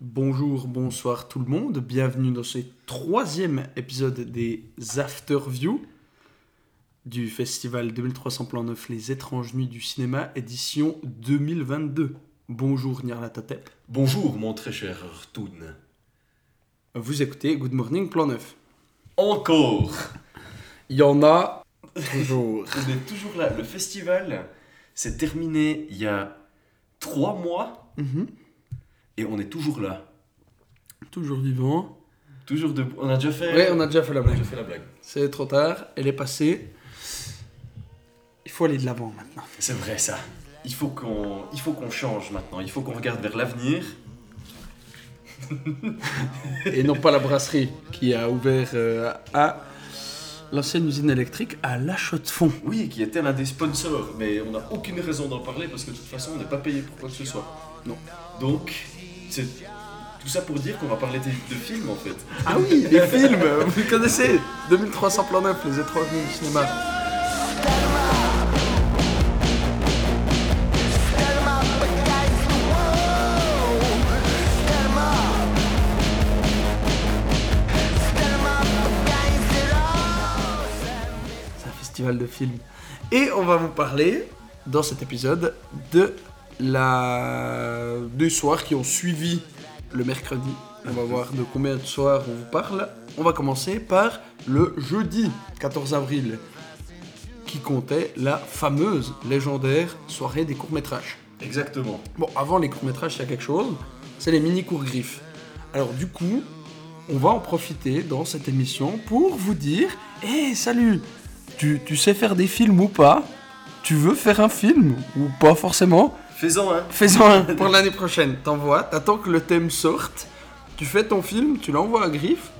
Bonjour, bonsoir tout le monde, bienvenue dans ce troisième épisode des Afterview du festival 2300 Plan 9 Les étranges nuits du cinéma, édition 2022. Bonjour Nyarlathotep. Bonjour mon très cher Toon. Vous écoutez Good Morning Plan 9. Encore Il y en a toujours. On est toujours là. Le festival s'est terminé il y a trois mois Mhm. Et on est toujours là. Toujours vivant. Toujours debout. On a déjà fait, Ouais, on a déjà fait la on a blague. déjà fait la blague. C'est trop tard, elle est passée. Il faut aller de l'avant maintenant. C'est vrai ça. Il faut qu'on il faut qu'on change maintenant. Il faut qu'on regarde vers l'avenir. Et non pas la brasserie qui a ouvert euh, à l'ancienne usine électrique à La Chaux-de-Fonds. Oui, qui était l'un des sponsors, mais on n'a aucune raison d'en parler parce que de toute façon on n'est pas payé pour quoi que ce soit. Non. Donc, c'est tout ça pour dire qu'on va parler de, films en fait. Ah oui, les films, vous connaissez 2300 plans neufs, les étranges du cinéma. C'est un festival de films. Et on va vous parler, dans cet épisode, de la... des soirs qui ont suivi le mercredi. On va voir de combien de soirs on vous parle. On va commencer par le jeudi 14 avril, qui comptait la fameuse, légendaire soirée des courts-métrages. Exactement. Bon, avant les courts-métrages, il y a quelque chose, c'est les mini-cours griffes. Alors du coup, on va en profiter dans cette émission pour vous dire Hé, salut tu, tu sais faire des films ou pas? Tu veux faire un film ou pas forcément? Faisons un. Fais-en un pour l'année prochaine. T'envoies, t'attends que le thème sorte, tu fais ton film, tu l'envoies à Griff,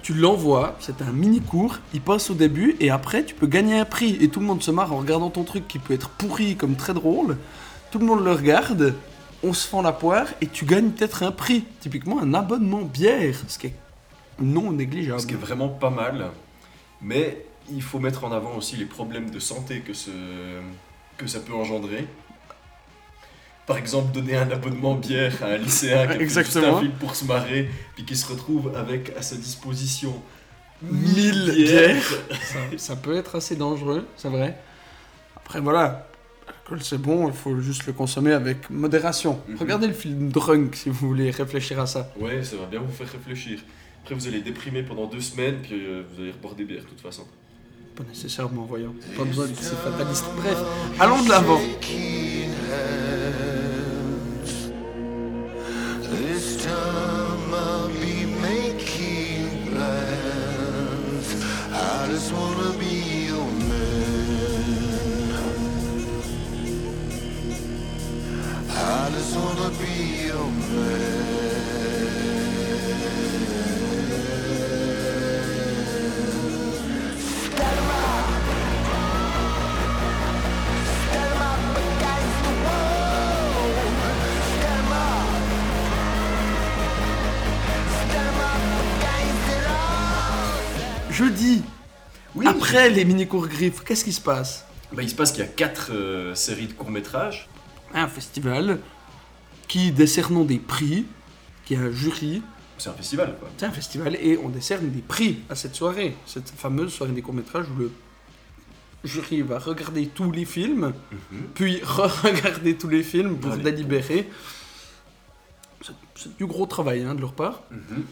tu l'envoies, c'est un mini cours, il passe au début et après tu peux gagner un prix et tout le monde se marre en regardant ton truc qui peut être pourri comme très drôle. Tout le monde le regarde, on se fend la poire et tu gagnes peut-être un prix, typiquement un abonnement bière, ce qui est non négligeable. Ce qui est vraiment pas mal. Mais il faut mettre en avant aussi les problèmes de santé que, ce, que ça peut engendrer. Par exemple, donner un abonnement bière à un lycéen qui a fait juste un film pour se marrer, puis qui se retrouve avec à sa disposition 1000 bières. ça, ça peut être assez dangereux, c'est vrai. Après, voilà, l'alcool c'est bon, il faut juste le consommer avec modération. Mhm. Regardez le film Drunk si vous voulez réfléchir à ça. Ouais, ça va bien vous faire réfléchir. Après, vous allez déprimer pendant deux semaines, puis euh, vous allez reboire des bières de toute façon. Pas nécessairement, voyons. Pas besoin de ces fatalistes. Bref, allons de l'avant. Jeudi, Oui. après les mini-cours griffes, qu'est-ce qui se passe? Bah, il se passe qu'il y a quatre euh, séries de courts-métrages. Un festival qui décernons des prix, qui a un jury. C'est un festival, quoi. C'est un festival et on décerne des prix à cette soirée, cette fameuse soirée des courts-métrages où le jury va regarder tous les films, puis re-regarder tous les films pour délibérer. C'est- C'est du gros travail hein, de leur part. Mhm.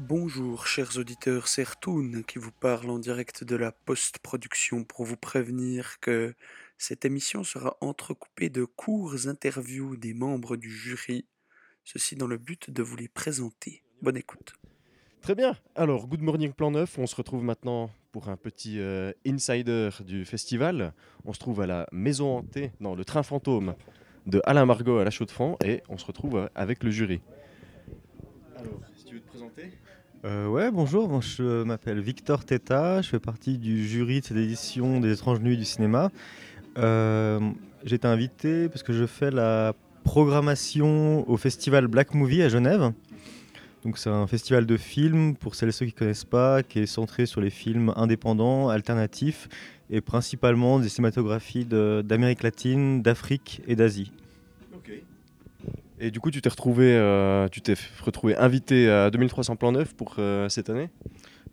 Bonjour chers auditeurs, c'est Rtoun qui vous parle en direct de la post-production pour vous prévenir que cette émission sera entrecoupée de courts interviews des membres du jury, ceci dans le but de vous les présenter. Bonne écoute. Très bien. Alors, Good Morning Plan 9, on se retrouve maintenant pour un petit euh, insider du festival. On se trouve à la Maison Hantée, non, le Train Fantôme de Alain Margot à la Chaux-de-Fonds et on se retrouve avec le jury. Alors, si tu veux te présenter Euh, ouais, bonjour, je m'appelle Victor Teta, je fais partie du jury de cette édition des étranges nuits du cinéma. Euh, J'ai été invité parce que je fais la programmation au festival Black Movie à Genève. Donc c'est un festival de films, pour celles et ceux qui ne connaissent pas, qui est centré sur les films indépendants, alternatifs, et principalement des cinématographies d'Amérique latine, d'Afrique et d'Asie. Et du coup, tu t'es retrouvé, euh, tu t'es f- retrouvé invité à 2300 plans neufs pour euh, cette année?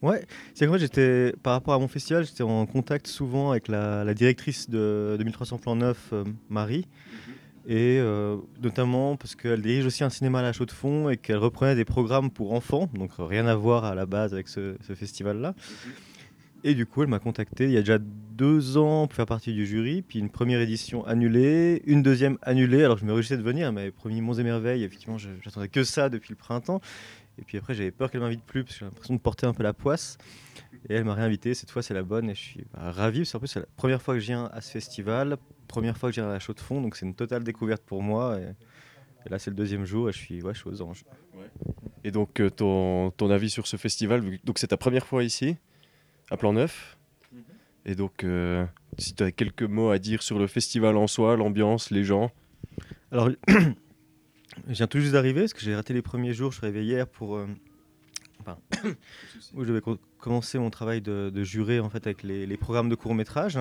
Ouais, c'est que moi j'étais, par rapport à mon festival, j'étais en contact souvent avec la, la directrice de 2300 plans neufs, euh, Marie, et euh, notamment parce qu'elle dirige aussi un cinéma à la chaux de fond et qu'elle reprenait des programmes pour enfants, donc rien à voir à la base avec ce, ce festival-là. Et du coup, elle m'a contacté il y a déjà deux ans pour faire partie du jury, puis une première édition annulée, une deuxième annulée. Alors je me réjouissais de venir, m'avait promis Monts et Merveilles, effectivement, j'attendais que ça depuis le printemps. Et puis après, j'avais peur qu'elle m'invite plus parce que j'ai l'impression de porter un peu la poisse. Et elle m'a réinvité. Cette fois, c'est la bonne et je suis bah, ravi. Parce qu'en plus, c'est la première fois que je viens à ce festival, première fois que je viens à la Chaux de Fonds. Donc, c'est une totale découverte pour moi. Et, là, c'est le deuxième jour et je suis, ouais, je suis aux anges. Et donc, euh, ton, ton avis sur ce festival, donc c'est ta première fois ici, à Plan Neuf. Et donc, euh, si tu as quelques mots à dire sur le festival en soi, l'ambiance, les gens. Alors, je viens tout juste d'arriver parce que j'ai raté les premiers jours. Je suis arrivé hier pour. euh, enfin, où je devais co- commencer mon travail de, de juré en fait avec les, les programmes de court métrage.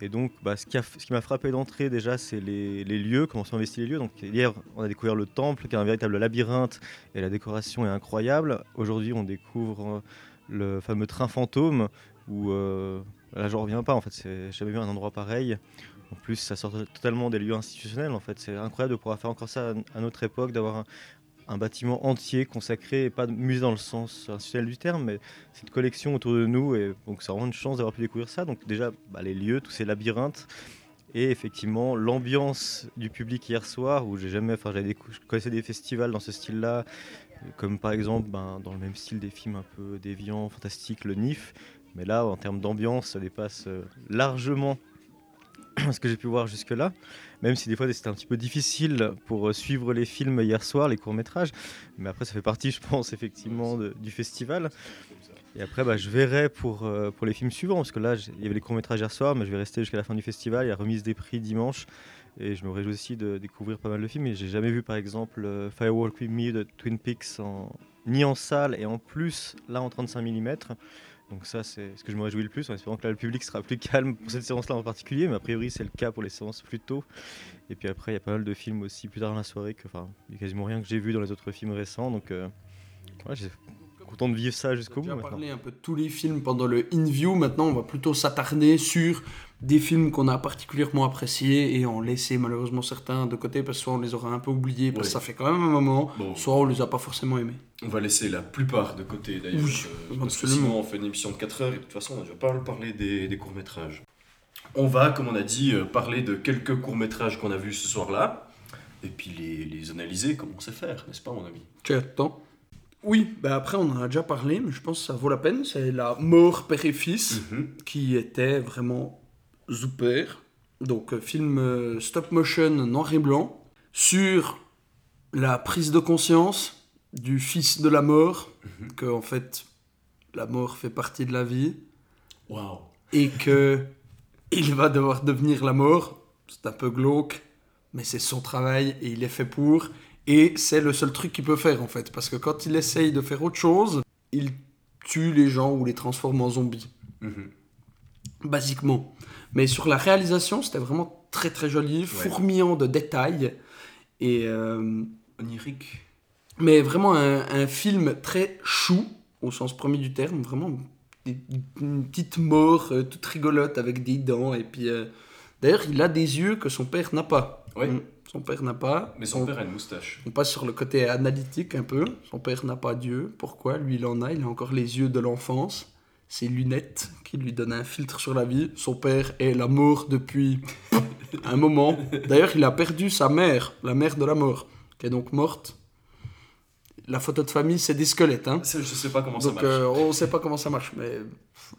Et donc, bah, ce qui a- ce qui m'a frappé d'entrée déjà, c'est les, les lieux, comment sont investis les lieux. Donc, hier, on a découvert le temple, qui est un véritable labyrinthe, et la décoration est incroyable. Aujourd'hui, on découvre euh, le fameux train fantôme, où euh, là, je reviens pas. En fait, j'ai jamais vu un endroit pareil. En plus, ça sort totalement des lieux institutionnels. En fait, c'est incroyable de pouvoir faire encore ça à- notre époque, d'avoir un, bâtiment entier consacré, et pas de musée dans le sens institutionnel du terme, mais cette collection autour de nous. Et donc, c'est vraiment une chance d'avoir pu découvrir ça. Donc, déjà, bah, les lieux, tous ces labyrinthes. Et effectivement, l'ambiance du public hier soir, où j'ai jamais, enfin, je connaissais des festivals dans ce style-là, comme par exemple ben, dans le même style des films un peu déviants, fantastiques, le NIF. Mais là, en termes d'ambiance, ça dépasse euh, largement ce que j'ai pu voir jusque-là. Même si des fois c'était un petit peu difficile pour euh, suivre les films hier soir, les courts-métrages. Mais après, ça fait partie, je pense, effectivement, du festival. Et après, bah, je verrai pour, euh, pour les films suivants, parce que là, il y avait les courts-métrages hier soir, mais je vais rester jusqu'à la fin du festival. Il y a remise des prix dimanche. Et je me réjouis aussi de découvrir pas mal de films. Et j'ai jamais vu, par exemple, euh, Firewalk With de Twin Peaks, ni en salle, et en plus, là, en 35 mm. Donc ça, c'est ce que je me réjouis le plus, en espérant que là, le public sera plus calme pour cette séance-là en particulier. Mais a priori, c'est le cas pour les séances plus tôt. Et puis après, il y a pas mal de films aussi plus tard dans la soirée. Que, enfin, il y a quasiment rien que j'ai vu dans les autres films récents. Donc, euh, content de vivre ça jusqu'au On bout a déjà maintenant. parlé un peu de tous les films pendant le in-view. Maintenant, on va plutôt s'attarder sur des films qu'on a particulièrement appréciés et en laisser malheureusement certains de côté parce que soit on les aura un peu oubliés parce que ça fait quand même un moment, Bon. soit on les a pas forcément aimés. On va laisser la plupart de côté d'ailleurs. Oui, euh, parce que absolument. sinon on fait une émission de 4 heures et de toute façon on ne va pas parler des, des courts-métrages. On va, comme on a dit, euh, parler de quelques courts-métrages qu'on a vus ce soir-là. Et puis les, les analyser comme on sait faire, n'est-ce pas mon ami? Tu attends Oui, bah après on en a déjà parlé, mais je pense que ça vaut la peine. C'est La mort père et fils Mhm. qui était vraiment super. Donc euh, film euh, stop motion noir et blanc sur la prise de conscience du fils de la mort, Mhm. que en fait la mort fait partie de la vie Waouh et que il va devoir devenir la mort. C'est un peu glauque, mais c'est son travail et il est fait pour. Et c'est le seul truc qu'il peut faire en fait, parce que quand il essaye de faire autre chose, il tue les gens ou les transforme en zombies Mhm. basiquement. Mais sur la réalisation, c'était vraiment très très joli, fourmillant de détails. Et, euh, Onirique. mais vraiment un, un film très chou, au sens premier du terme, vraiment des- une petite mort euh, toute rigolote avec des dents. Et puis, euh, d'ailleurs, il a des yeux que son père n'a pas. Ouais. Mm. Son père n'a pas. Mais son On- père a une moustache. on passe sur le côté analytique un peu. Son père n'a pas d'yeux. Pourquoi? Lui, il en a. Il a encore les yeux de l'enfance. Ses lunettes qui lui donnent un filtre sur la vie. Son père est la mort depuis un moment. D'ailleurs, il a perdu sa mère, la mère de la mort, qui est donc morte. La photo de famille, c'est des squelettes. Hein. Je sais pas comment ça marche. euh, on ne sait pas comment ça marche. Mais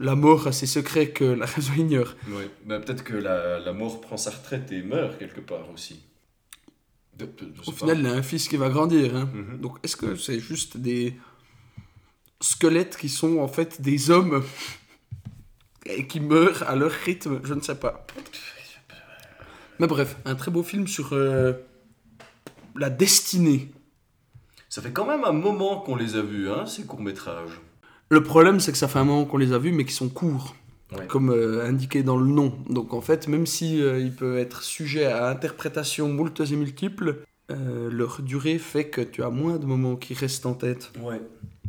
la mort a ses secrets que la raison ignore. Bah, Peut-être que la, la mort prend sa retraite et meurt quelque part aussi. De- de- je sais Au final, il a un fils qui va grandir. Hein. Mhm. Donc, est-ce que c'est juste des squelettes qui sont en fait des hommes et qui meurent à leur rythme? Je ne sais pas. Mais bref, un très beau film sur euh, la destinée. Ça fait quand même un moment qu'on les a vus, hein, ces courts-métrages. Le problème, c'est que ça fait un moment qu'on les a vus, mais qui sont courts, Ouais. comme euh, indiqué dans le nom. Donc en fait, même si euh, il peut être sujet à interprétation moultes et multiples, euh, leur durée fait que tu as moins de moments qui restent en tête. Ouais.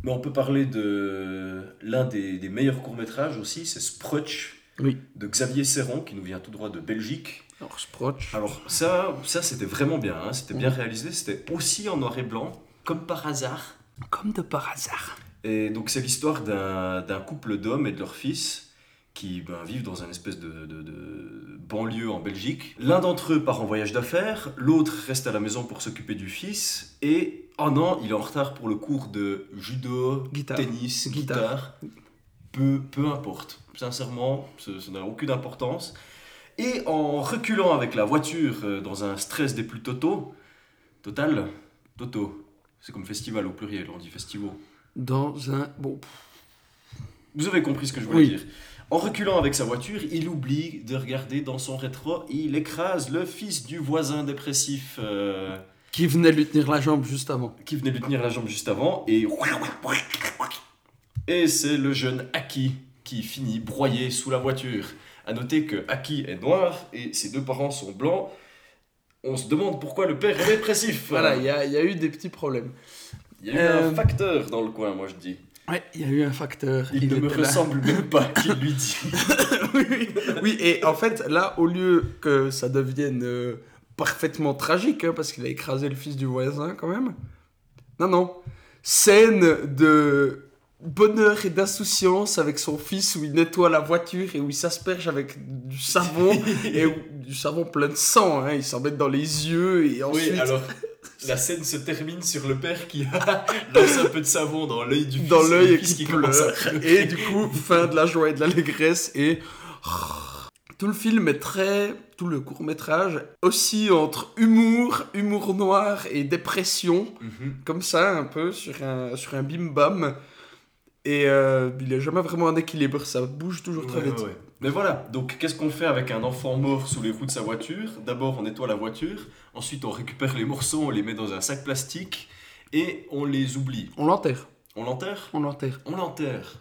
Mais on peut parler de l'un des, des meilleurs courts-métrages aussi, c'est Sprutch Oui. de Xavier Serron, qui nous vient tout droit de Belgique. Alors, Sprotch. Alors ça, ça c'était vraiment bien, hein, c'était bien réalisé, c'était aussi en noir et blanc, comme par hasard. Comme de par hasard. Et donc c'est l'histoire d'un couple d'hommes et de leur fils qui ben, vivent dans un espèce de, de- de banlieue en Belgique. L'un d'entre eux part en voyage d'affaires, l'autre reste à la maison pour s'occuper du fils, et oh non, il est en retard pour le cours de judo, Guitare. tennis, Guitare. guitare. Peu, peu importe. Sincèrement, ça n'a aucune importance. Et en reculant avec la voiture euh, dans un stress des plus totaux, total, toto, c'est comme festival au pluriel, on dit festivaux. Dans un. Bon. Vous avez compris ce que je voulais Oui. dire. En reculant avec sa voiture, il oublie de regarder dans son rétro et il écrase le fils du voisin dépressif euh, Qui venait lui tenir la jambe juste avant. qui venait lui tenir la jambe juste avant et et c'est le jeune Aki qui finit broyé sous la voiture. À noter que Aki est noir et ses deux parents sont blancs. On se demande pourquoi le père est dépressif. Voilà, il y, a- y a eu des petits problèmes. Il y a eu Euh, un facteur dans le coin, moi je dis. Ouais, il y a eu un facteur. Il, ne me là. ressemble même pas qui lui dit. oui, oui. oui, et en fait, là, au lieu que ça devienne euh, parfaitement tragique, hein, parce qu'il a écrasé le fils du voisin quand même. Non, non. Scène de bonheur et d'insouciance avec son fils où il nettoie la voiture et où il s'asperge avec du savon et où- du savon plein de sang. hein. Il s'en met dans les yeux et ensuite. Oui, alors la scène se termine sur le père qui a lancé un peu de savon dans l'œil du fils. dans l'œil et qui à pleure. Et du coup, fin de la joie et de l'allégresse. Et tout le film est très. Tout le court métrage aussi entre humour, humour noir et dépression. Mhm. Comme ça, un peu, sur un, sur un bim-bam. Et euh, il est jamais vraiment en équilibre. Ça bouge toujours très vite. ouais. Mais voilà, donc qu'est-ce qu'on fait avec un enfant mort sous les roues de sa voiture? D'abord, on nettoie la voiture, ensuite, on récupère les morceaux, on les met dans un sac plastique et on les oublie. On l'enterre. On l'enterre? On l'enterre. On l'enterre.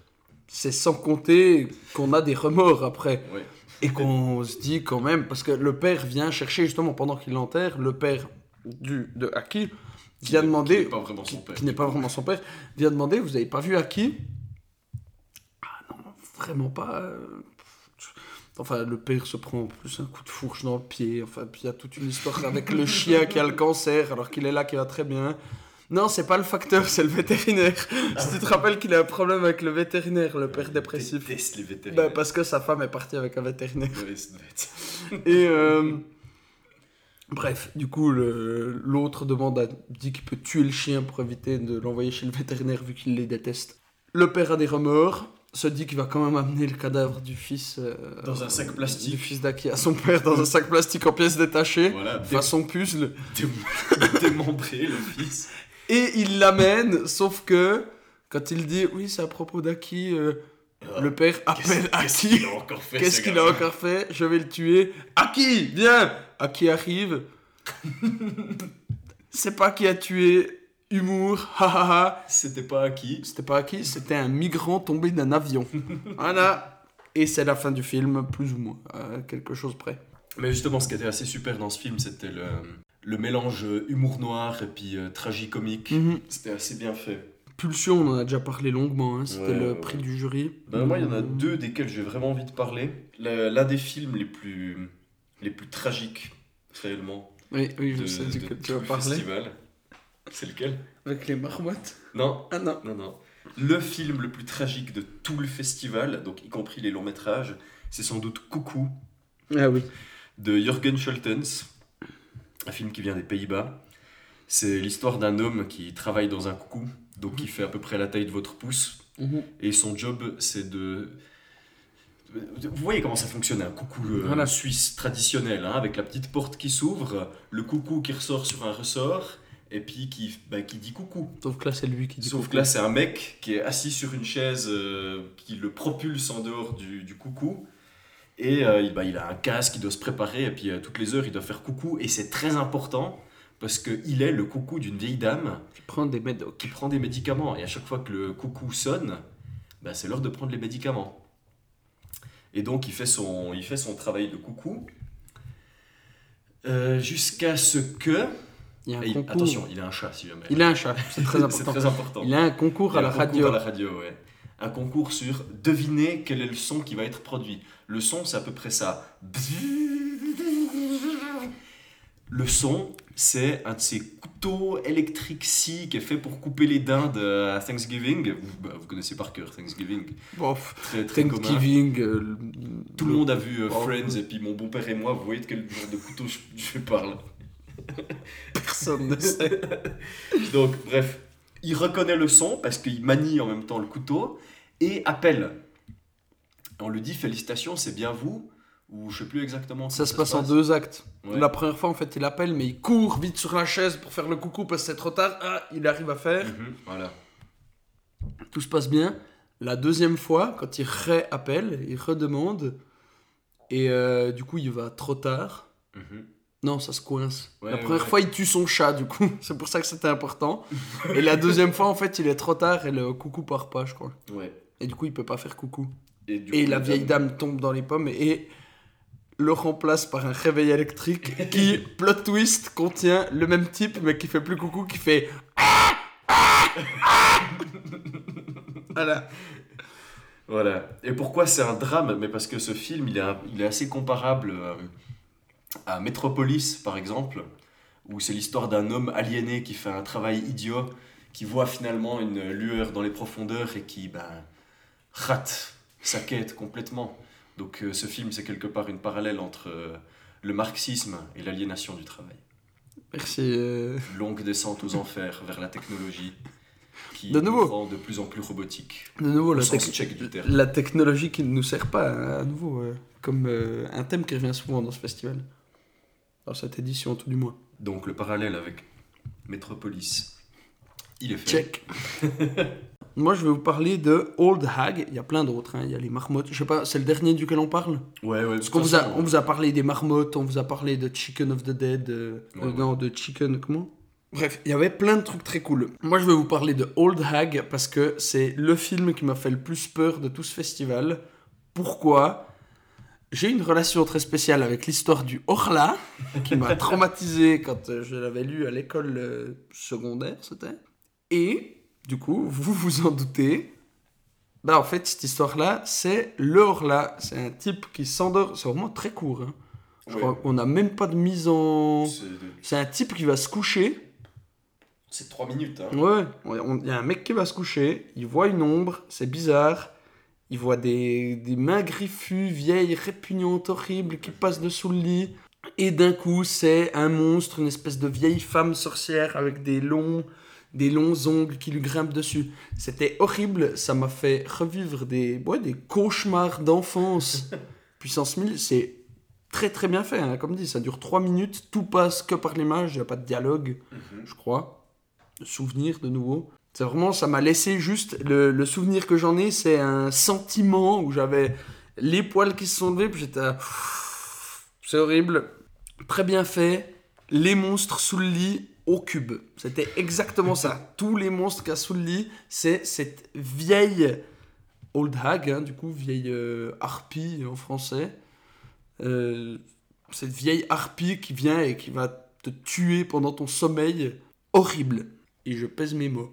C'est sans compter qu'on a des remords après. Et qu'on se dit quand même, parce que le père vient chercher justement pendant qu'il l'enterre, le père du, de Aki vient Qui- demander, qui n'est pas vraiment son père. qui n'est pas vraiment son père, vient demander, vous avez pas vu Aki? Ah non, vraiment pas. euh, Enfin, le père se prend en plus un coup de fourche dans le pied. Enfin, puis il y a toute une histoire avec le chien qui a le cancer alors qu'il est là, qui va très bien. Non, c'est pas le facteur, c'est le vétérinaire. si tu te rappelles qu'il a un problème avec le vétérinaire, le père dépressif. déteste les vétérinaires. Bah, parce que sa femme est partie avec un vétérinaire. Doit être- Et euh, bref, du coup, l'autre demande à, dit qu'il peut tuer le chien pour éviter de l'envoyer chez le vétérinaire vu qu'il les déteste. Le père a des remords, se dit qu'il va quand même amener le cadavre du fils euh, Dans un sac plastique. du fils d'Aki à son père dans un sac plastique en pièces détachées, Voilà, façon puzzle. dé- démembré le fils. Et il l'amène, sauf que quand il dit oui, c'est à propos d'Aki, euh, le père appelle Ah, Qu'est-ce Aki. qu'il a encore fait Qu'est-ce ce qu'il a encore fait? Je vais le tuer. Aki, viens Aki arrive. C'est pas qui a tué. Humour, ha ha ha. C'était pas acquis. C'était pas Aki, c'était un migrant tombé d'un avion. voilà. Et c'est la fin du film, plus ou moins, à quelque chose près. Mais justement, ce qui était assez super dans ce film, c'était le, le mélange humour noir et puis euh, tragicomique. Mhm. C'était assez bien fait. Pulsion, on en a déjà parlé longuement, hein, c'était Ouais, le ouais, prix du jury. Ben, moi, il y en a deux desquels j'ai vraiment envie de parler. Le- L'un des films les plus, les plus tragiques, réellement, Oui, oui, je de, sais de tu vas le parler. festival. C'est lequel Avec les marmottes. Non, Ah non. non, non. Le film le plus tragique de tout le festival, donc y compris les longs métrages, c'est sans doute Coucou Ah oui. de Jürgen Scholtens, un film qui vient des Pays-Bas. C'est l'histoire d'un homme qui travaille dans un coucou, donc qui fait à peu près la taille de votre pouce, Mhm. et son job c'est de... Vous voyez comment ça fonctionne, un coucou euh, Voilà. suisse traditionnel, hein, avec la petite porte qui s'ouvre, le coucou qui ressort sur un ressort, et puis qui, bah, qui dit coucou. Sauf que là, c'est lui qui dit Sauf coucou. que là, c'est un mec qui est assis sur une chaise euh, qui le propulse en dehors du, du coucou. Et euh, il, bah, il a un casque, il doit se préparer, et puis euh, toutes les heures, il doit faire coucou. Et c'est très important parce qu'il est le coucou d'une vieille dame Qui prend des médocs. qui prend des médicaments. Et à chaque fois que le coucou sonne, bah, c'est l'heure de prendre les médicaments. Et donc, il fait son, il fait son travail de coucou. Euh, Jusqu'à ce que Il y a un Et il- concours. attention, il a un chat si jamais. Il a un chat, c'est très important. très important. Il a un concours Il y a à la concours radio. à la radio, ouais. Un concours sur deviner quel est le son qui va être produit. Le son, c'est à peu près ça. Le son, c'est un de ces couteaux électriques si qui est fait pour couper les dindes à Thanksgiving. Vous, bah, vous connaissez par cœur Thanksgiving. Bon, Très, très. Thanksgiving. euh, Tout le monde a vu euh. Friends et puis mon beau-père et moi, vous voyez de quel genre de couteau je, je parle. Personne ne sait. Donc, bref, il reconnaît le son parce qu'il manie en même temps le couteau et appelle. On lui dit félicitations, c'est bien vous, ou je sais plus exactement. Ça se passe en deux actes. Ouais. La première fois, en fait, il appelle, mais il court vite sur la chaise pour faire le coucou parce que c'est trop tard. Ah, il arrive à faire. Mhm, voilà. Tout se passe bien. La deuxième fois, quand il réappelle, il redemande. Et euh, du coup, il va trop tard. Mhm. Non, ça se coince. Ouais, la première ouais. fois, il tue son chat, du coup. C'est pour ça que c'était important. et la deuxième fois, en fait, il est trop tard et le coucou part pas, je crois. Ouais. Et du coup, il peut pas faire coucou. Et, du Et coup, la le vieille dame tombe dans les pommes et le remplace par un réveil électrique qui, plot twist, contient le même type mais qui fait plus coucou, qui fait Voilà. Voilà. Et pourquoi c'est un drame? Mais parce que ce film, il est, un- il est assez comparable euh, à Metropolis, par exemple, où c'est l'histoire d'un homme aliéné qui fait un travail idiot, qui voit finalement une lueur dans les profondeurs et qui ben, rate sa quête complètement. Donc euh, ce film, c'est quelque part une parallèle entre euh, le marxisme et l'aliénation du travail. Merci. euh, Longue descente aux enfers vers la technologie qui De nouveau. nous rend de plus en plus robotique. De nouveau, Au la, sens tec- tchèque du terme. la technologie qui ne nous sert pas, hein, à nouveau, comme un thème qui revient souvent dans ce festival. Dans cette édition, tout du moins. Donc le parallèle avec Metropolis, il est fait. Check. Moi, je vais vous parler de Old Hag. Il y a plein d'autres. hein. Il y a les marmottes. Je sais pas, c'est le dernier duquel on parle? Ouais, ouais. Parce qu'on vous a, on vous a parlé des marmottes, on vous a parlé de Chicken of the Dead, euh, Ouais, euh, ouais. non, de Chicken, comment? Bref, il y avait plein de trucs très cool. Moi, je vais vous parler de Old Hag parce que c'est le film qui m'a fait le plus peur de tout ce festival. Pourquoi? J'ai une relation très spéciale avec l'histoire du Horla, qui m'a traumatisé quand euh, je l'avais lu à l'école euh, secondaire, c'était. Et, du coup, vous vous en doutez, bah en fait, cette histoire-là, c'est le Horla. C'est un type qui s'endort, c'est vraiment très court. hein. Je Ouais. crois qu'on n'a même pas de mise en... C'est un type qui va se coucher. C'est 3 minutes. Hein. Ouais, il y a un mec qui va se coucher, il voit une ombre, c'est bizarre. Il voit des, des mains griffues, vieilles, répugnantes, horribles, qui passent dessous le lit. Et d'un coup, c'est un monstre, une espèce de vieille femme sorcière avec des longs, des longs ongles qui lui grimpent dessus. C'était horrible, ça m'a fait revivre des, ouais, des cauchemars d'enfance. Puissance 1000, c'est très très bien fait, hein. comme dit, ça dure 3 minutes, tout passe que par l'image, il n'y a pas de dialogue Mhm. je crois. De souvenir de nouveau. C'est vraiment, ça m'a laissé juste. Le, le souvenir que j'en ai, c'est un sentiment où j'avais les poils qui se sont levés, puis j'étais. à- C'est horrible. Très bien fait. Les monstres sous le lit au cube. C'était exactement ça. Tous les monstres qu'il y a sous le lit, c'est cette vieille old hag, hein, du coup, vieille euh, harpie en français. Euh, cette vieille harpie qui vient et qui va te tuer pendant ton sommeil. Horrible. Et je pèse mes mots.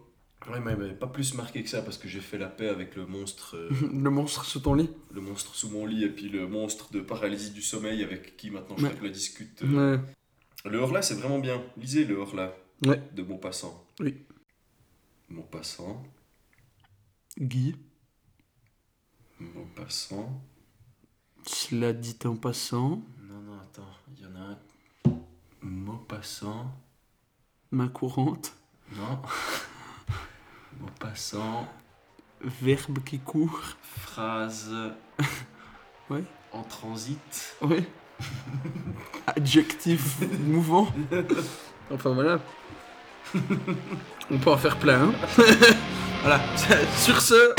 Ouais, mais, mais pas plus marqué que ça parce que j'ai fait la paix avec le monstre, euh, Le monstre sous ton lit. le monstre sous mon lit et puis le monstre de paralysie du sommeil avec qui maintenant je Ouais. la discute. euh. Ouais. Le Horla, c'est vraiment bien. Lisez le Horla Ouais. de Maupassant. Oui. Maupassant, Guy, Maupassant. cela dit en passant, Non, non, attends, il y en a un. Maupassant. main courante, Non. Maupassant. verbe qui court. Phrase. Ouais. En transit. Oui. Adjectif mouvant. Enfin voilà. On peut en faire plein. hein. voilà. Sur ce.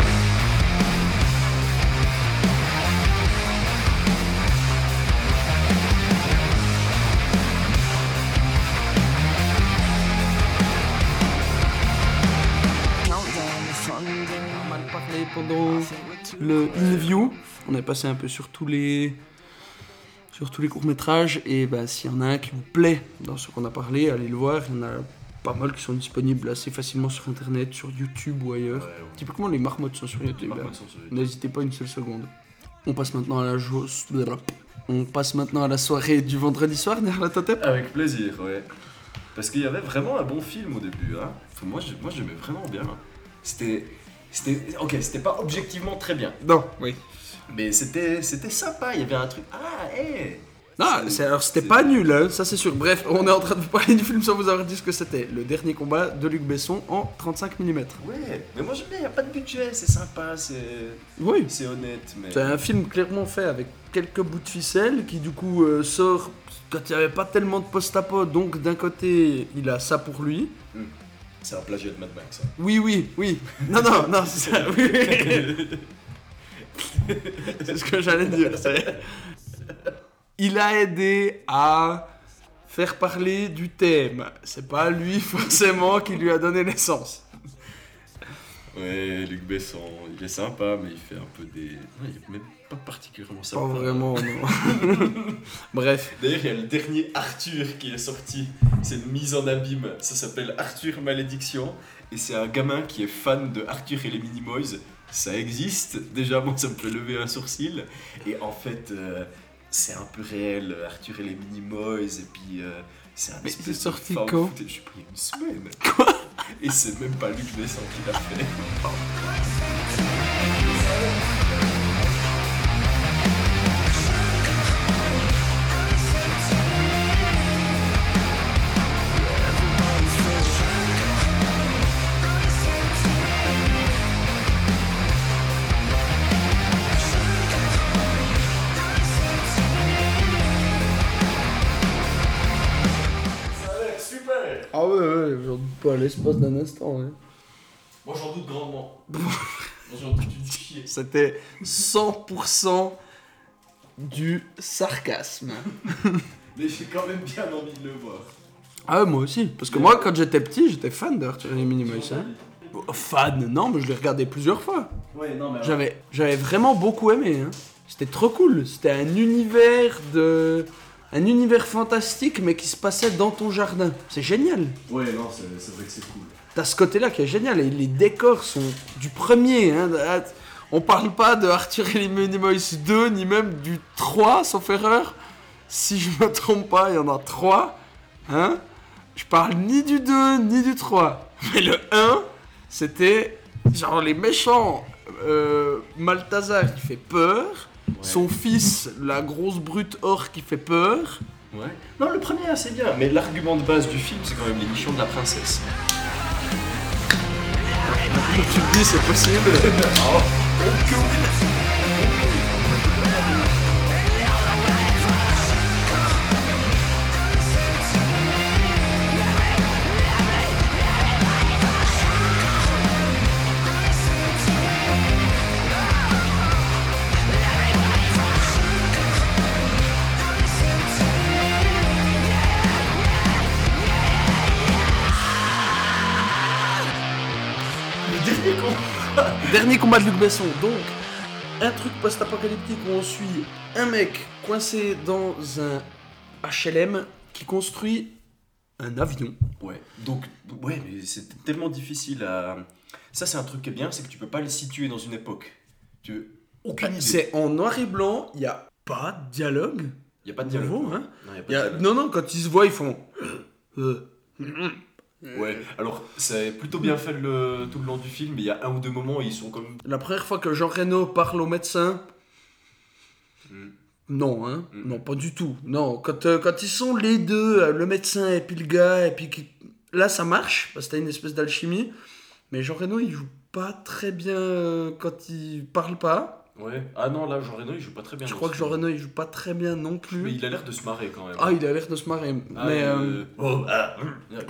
Le interview. On est passé un peu sur tous les. Sur tous les courts-métrages. Et bah, s'il y en a un qui vous plaît dans ce qu'on a parlé, allez le voir. Il y en a pas mal qui sont disponibles assez facilement sur internet, sur YouTube ou ailleurs. Ouais, ouais. Typiquement, les marmottes sont sur YouTube. Hein. N'hésitez pas une seule seconde. On passe maintenant à la jo- On passe maintenant à la soirée du vendredi soir, Nerlatotep. Avec plaisir, ouais. Parce qu'il y avait vraiment un bon film au début. Hein. Moi, j'aimais vraiment bien. C'était. C'était. Ok, c'était pas objectivement très bien. Non, oui. Mais c'était c'était sympa. Il y avait un truc. Ah, hé Non, C'est- alors c'était pas nul, hein, ça c'est sûr. Bref, on est en train de vous parler du film sans vous avoir dit ce que c'était. Le dernier combat de Luc Besson en 35 mm. Ouais, mais moi j'aime bien. Il n'y a pas de budget. C'est sympa. C'est Oui. c'est honnête. Mais. C'est un film clairement fait avec quelques bouts de ficelle qui du coup euh, sort quand il n'y avait pas tellement de post-apo. Donc d'un côté, il a ça pour lui. C'est un plagiat de Mad Max. ça. Oui, oui, oui. Non, non, non, c'est ça. Oui, oui. c'est ce que j'allais dire. c'est- Il a aidé à faire parler du thème. C'est pas lui forcément qui lui a donné l'essence. Ouais, Luc Besson, il est sympa, mais il fait un peu des. Ouais, il est même pas particulièrement Pas sympa. vraiment, non. Bref. D'ailleurs, il y a le dernier Arthur qui est sorti. C'est une mise en abîme. Ça s'appelle Arthur Malédiction. Et c'est un gamin qui est fan de Arthur et les Minimoys. Ça existe. Déjà, moi, ça me fait lever un sourcil. Et en fait, euh, c'est un peu réel, Arthur et les Minimoys. Et puis, euh, c'est un Mais espèce c'est de sorti found quand. Je pas, a une semaine. Et c'est même pas Luc Besson qui l'a fait. Ouais, pas l'espace d'un instant. hein. Moi, j'en doute grandement. Moi, j'en doute du chier. C'était 100% du sarcasme. Mais j'ai quand même bien envie de le voir. Ah ouais, moi aussi. Parce que moi, quand j'étais petit, j'étais fan d'Arthur et les Minimoys. hein. Oh, Fan, non, mais je l'ai regardé plusieurs fois. Ouais, non, mais. J'avais, j'avais vraiment beaucoup aimé. hein. C'était trop cool. C'était un univers de, un univers fantastique, mais qui se passait dans ton jardin. C'est génial. Ouais, non, c'est vrai que c'est cool. T'as ce côté-là qui est génial. Et les décors sont du premier. Hein. Ah, On parle pas de Arthur et les Minimoys 2, ni même du 3, sauf erreur. Si je me trompe pas, il y en a 3. Hein je parle ni du 2, ni du 3. Mais le 1, c'était genre les méchants. Euh, Malthazar qui fait peur. Son fils, la grosse brute or qui fait peur. Ouais. Non, le premier, c'est bien. Mais l'argument de base du film, c'est quand même l'émission de la princesse. Tu te dis, c'est possible. Dernier combat de Luc Besson, donc un truc post-apocalyptique où on suit un mec coincé dans un HLM qui construit un avion. Ouais. Donc, ouais, mais c'est tellement difficile à. Ça, c'est un truc qui est bien, c'est que tu peux pas le situer dans une époque. Tu aucune idée. C'est en noir et blanc, il n'y a pas de dialogue. Y a pas de dialogue. Nouveau, hein. Non, y a pas de dialogue. Non, non, quand ils se voient, ils font. Euh, Ouais. Alors, c'est plutôt bien fait le... tout le long du film, mais il y a un ou deux moments où ils sont comme. La première fois que Jean Reno parle au médecin, Mm. non, hein, Mm. non, pas du tout. Non, quand, euh, quand ils sont les deux, euh, le médecin et puis le gars, et puis là ça marche, parce que t'as une espèce d'alchimie. Mais Jean Reno, il joue pas très bien euh, quand il parle pas. Ouais. Ah non, là, Jean Reno, il joue pas très bien. Je crois que Jean. Reno, il joue pas très bien non plus. Mais il a l'air de se marrer quand même. Ah, il a l'air de se marrer. Ah, mais. euh, euh, oh, ah,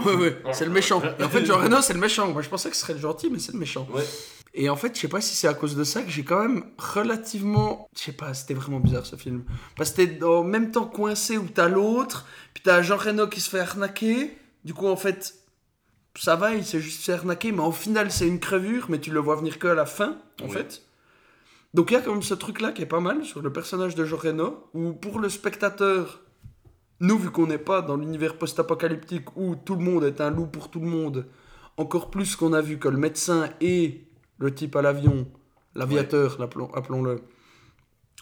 Ouais, ouais, c'est le méchant. Et en fait, Jean Reno, c'est le méchant. Moi, je pensais que ce serait le gentil, mais c'est le méchant. Ouais. Et en fait, je sais pas si c'est à cause de ça que j'ai quand même relativement. Je sais pas, c'était vraiment bizarre ce film. Parce que t'es en même temps coincé où t'as l'autre, puis t'as Jean Reno qui se fait arnaquer. Du coup, en fait, ça va, il s'est juste fait arnaquer, mais au final, c'est une crevure, mais tu le vois venir que à la fin, en fait. Donc il y a quand même ce truc-là qui est pas mal sur le personnage de Jean Reno, où pour le spectateur, nous, vu qu'on n'est pas dans l'univers post-apocalyptique où tout le monde est un loup pour tout le monde, encore plus qu'on a vu que le médecin et le type à l'avion, l'aviateur, l'appelons- appelons-le,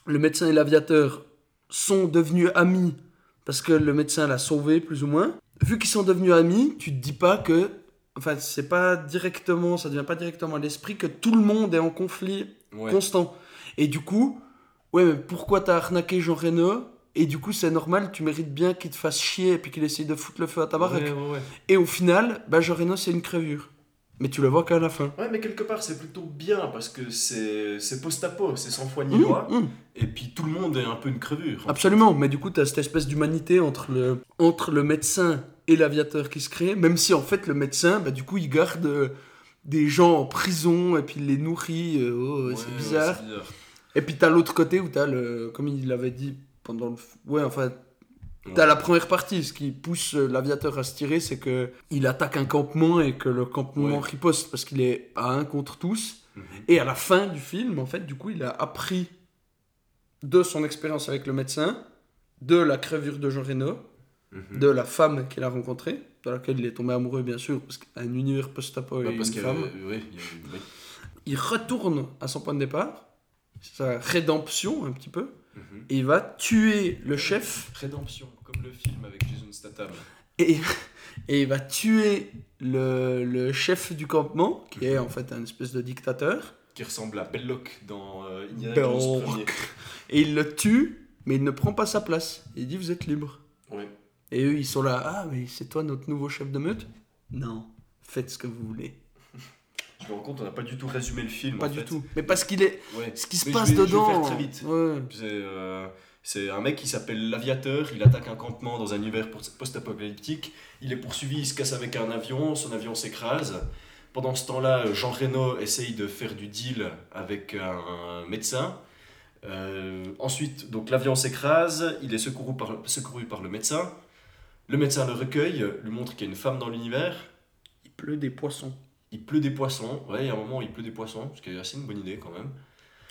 le médecin et l'aviateur sont devenus amis parce que le médecin l'a sauvé, plus ou moins. Vu qu'ils sont devenus amis, tu te dis pas que. Enfin, c'est pas directement, ça devient pas directement à l'esprit que tout le monde est en conflit Ouais. constant. Et du coup, ouais, mais pourquoi t'as arnaqué Jean Reno Et du coup, c'est normal, tu mérites bien qu'il te fasse chier et puis qu'il essaye de foutre le feu à ta baraque. Ouais, ouais, ouais. Et au final, bah, Jean Reno, c'est une crevure. Mais tu le vois qu'à la fin. Ouais, mais quelque part, c'est plutôt bien parce que c'est c'est post-apo, c'est sans foi ni Mmh, loi. mmh. Et puis tout le monde est un peu une crevure. Absolument, mais du coup, tu as cette espèce d'humanité entre le, entre le médecin et l'aviateur qui se crée, même si en fait, le médecin, bah, du coup, il garde euh, des gens en prison et puis il les nourrit. euh, oh, Ouais, c'est bizarre. Et puis, tu as l'autre côté où tu as le. Comme il l'avait dit pendant le. Ouais, enfin. T'as la première partie, ce qui pousse euh, l'aviateur à se tirer, c'est que il attaque un campement et que le campement riposte parce qu'il est à un contre tous. Mhm. Et à la fin du film, en fait, du coup, il a appris de son expérience avec le médecin, de la crevure de Jean Reno, Mhm. de la femme qu'il a rencontrée, de laquelle il est tombé amoureux, bien sûr, parce qu'un univers post-apo Ouais, et parce une qu'il y femme. avait- ouais, il y avait- ouais. Il retourne à son point de départ, c'est sa rédemption un petit peu, Mhm. et il va tuer le chef, Rédemption, comme le film avec Jason Statham. et, et il va tuer le, le chef du campement, qui est en fait un espèce de dictateur, Qui ressemble à Belloc dans euh, Indiana. Jones et il le tue, mais il ne prend pas sa place. Il dit Vous êtes libre. Ouais. Et eux, ils sont là, ah, mais c'est toi notre nouveau chef de meute? Non, faites ce que vous voulez. Je me rends compte, on n'a pas du tout résumé le film. Pas en du fait. tout. Mais parce qu'il est. Ouais. Ce qui se Mais passe je vais- je vais dedans. faire très vite. Ouais. C'est euh, c'est un mec qui s'appelle l'aviateur, il attaque un campement dans un univers post- post-apocalyptique, il est poursuivi, il se casse avec un avion, son avion s'écrase. Pendant ce temps-là, Jean Reno essaye de faire du deal avec un médecin. Euh, ensuite, donc l'avion s'écrase, il est secouru par, secouru par le médecin. Le médecin le recueille, lui montre qu'il y a une femme dans l'univers. Il pleut des poissons. Il pleut des poissons. Ouais, il y a un moment où il pleut des poissons, ce qui est assez une bonne idée quand même.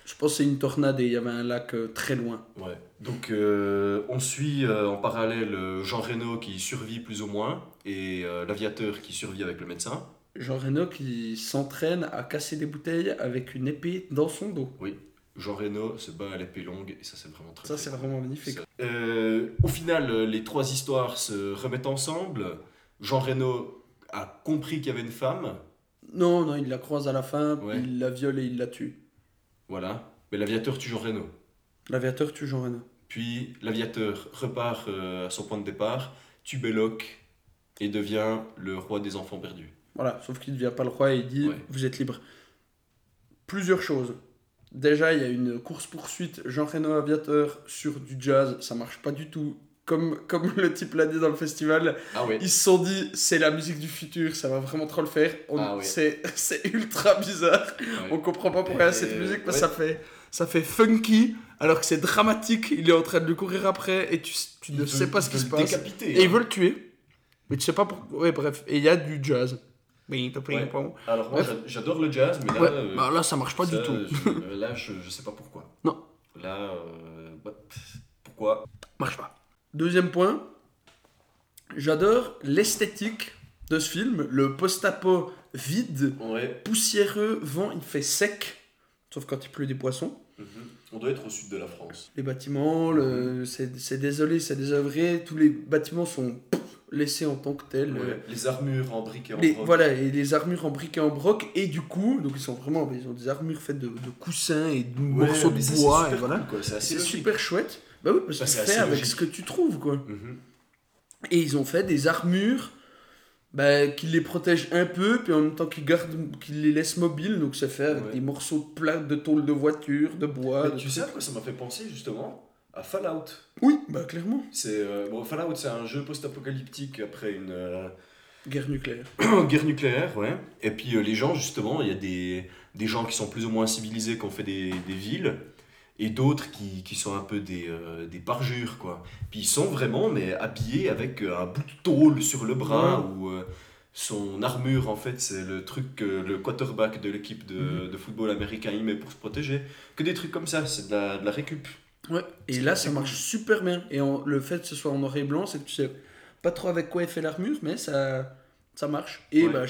Je pense que c'est une tornade et il y avait un lac euh, très loin. Ouais. Donc euh, on suit euh, en parallèle Jean Reno qui survit plus ou moins et l'aviateur qui survit avec le médecin. Jean Reno qui s'entraîne à casser des bouteilles avec une épée dans son dos. Jean Reno se bat à l'épée longue et ça c'est vraiment très Ça, c'est vraiment magnifique. Euh, au final, euh, les trois histoires se remettent ensemble. Jean Reno a compris qu'il y avait une femme, Non, non, il la croise à la fin, Ouais. il la viole et il la tue. voilà. Mais l'aviateur tue Jean Reno. L'aviateur tue Jean Reno. Puis l'aviateur repart euh, à son point de départ, tue Belloc et devient le roi des enfants perdus. Voilà, sauf qu'il ne devient pas le roi et il dit Ouais. Vous êtes libre. Plusieurs choses. Déjà, il y a une course-poursuite Jean Reno aviateur sur du jazz, ça marche pas du tout. Comme, comme le type l'a dit dans le festival, Ah ouais. ils se sont dit c'est la musique du futur, ça va vraiment trop le faire. Ah oui. c'est, ultra bizarre. Ouais. On comprend pas pourquoi Et- cette musique, parce que ça fait, ça fait funky, alors que c'est dramatique. Il est en train de lui courir après et tu, tu ne Il sais pas ce il qui se passe. décapiter, Et il hein. veut le tuer, mais tu sais pas pourquoi. Ouais, bref. Et il y a du jazz. Ouais. Alors moi j'adore le jazz, mais là, Ouais, euh, bah là ça marche pas ça, du tout. je- euh, là je, je sais pas pourquoi. Non. Là, euh, pff, pourquoi? Marche pas. Deuxième point, j'adore l'esthétique de ce film, le post-apo vide, Ouais. poussiéreux, vent, il fait sec, sauf quand il pleut des poissons. mhm. On doit être au sud de la France. Les bâtiments, le... c'est c'est désolé, c'est désœuvré, tous les bâtiments sont pff, laissés en tant que tels. Ouais. Les armures en briques et en Les, broc. voilà, et les armures en briques et en broc, et du coup, donc ils sont vraiment, ils ont des armures faites de, de coussins et de Ouais, morceaux ça, de bois, super et voilà. cool. C'est super chouette. Bah oui, parce Bah, que tu fais avec ce que tu trouves, quoi. Mhm. Et ils ont fait des armures bah, qui les protègent un peu, puis en même temps qui gardent, qui les laissent mobiles. Donc c'est fait avec Ouais. des morceaux de plaques de tôle de voiture, de bois. De tu sais à quoi ça m'a fait penser justement? À Fallout. Oui, bah clairement. C'est euh, bon, Fallout, c'est un jeu post-apocalyptique après une euh, Guerre nucléaire. guerre nucléaire, ouais. Et puis euh, les gens, justement, il y a des, des gens qui sont plus ou moins civilisés, qui ont fait des, des villes, et d'autres qui, qui sont un peu des, des parjures, quoi. Puis ils sont vraiment mais habillés avec un bout de tôle sur le bras, ou... son armure, en fait, c'est le truc que le quarterback de l'équipe de, de football américain il met pour se protéger. Que des trucs comme ça, c'est de la, de la récup. Ouais. Et là, ça marche super bien. Et le fait que ce soit en noir et blanc, c'est que tu sais pas trop avec quoi est fait l'armure, mais ça, ça marche. Et Ouais. bah,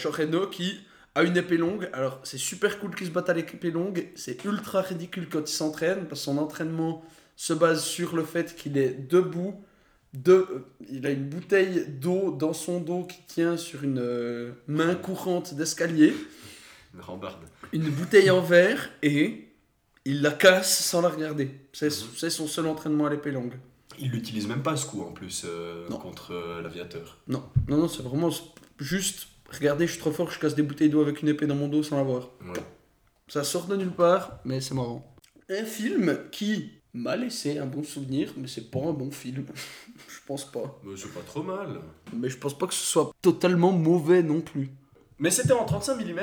qui a une épée longue. Alors, c'est super cool qu'il se batte à l'épée longue. C'est ultra ridicule quand il s'entraîne, parce que son entraînement se base sur le fait qu'il est debout. De, euh, il a une bouteille d'eau dans son dos qui tient sur une euh, main courante d'escalier. Une rambarde. Une bouteille en verre et il la casse sans la regarder. C'est Mhm. c'est son seul entraînement à l'épée longue. Il l'utilise même pas ce coup en plus euh, contre euh, l'aviateur. Non, non, non, c'est vraiment juste. Regardez, je suis trop fort, je casse des bouteilles d'eau avec une épée dans mon dos sans la voir. Ouais. Ça sort de nulle part, mais c'est marrant. Un film qui m'a laissé un bon souvenir, mais c'est pas un bon film. je pense pas. Mais c'est pas trop mal. Mais je pense pas que ce soit totalement mauvais non plus. Mais c'était en 35 mm.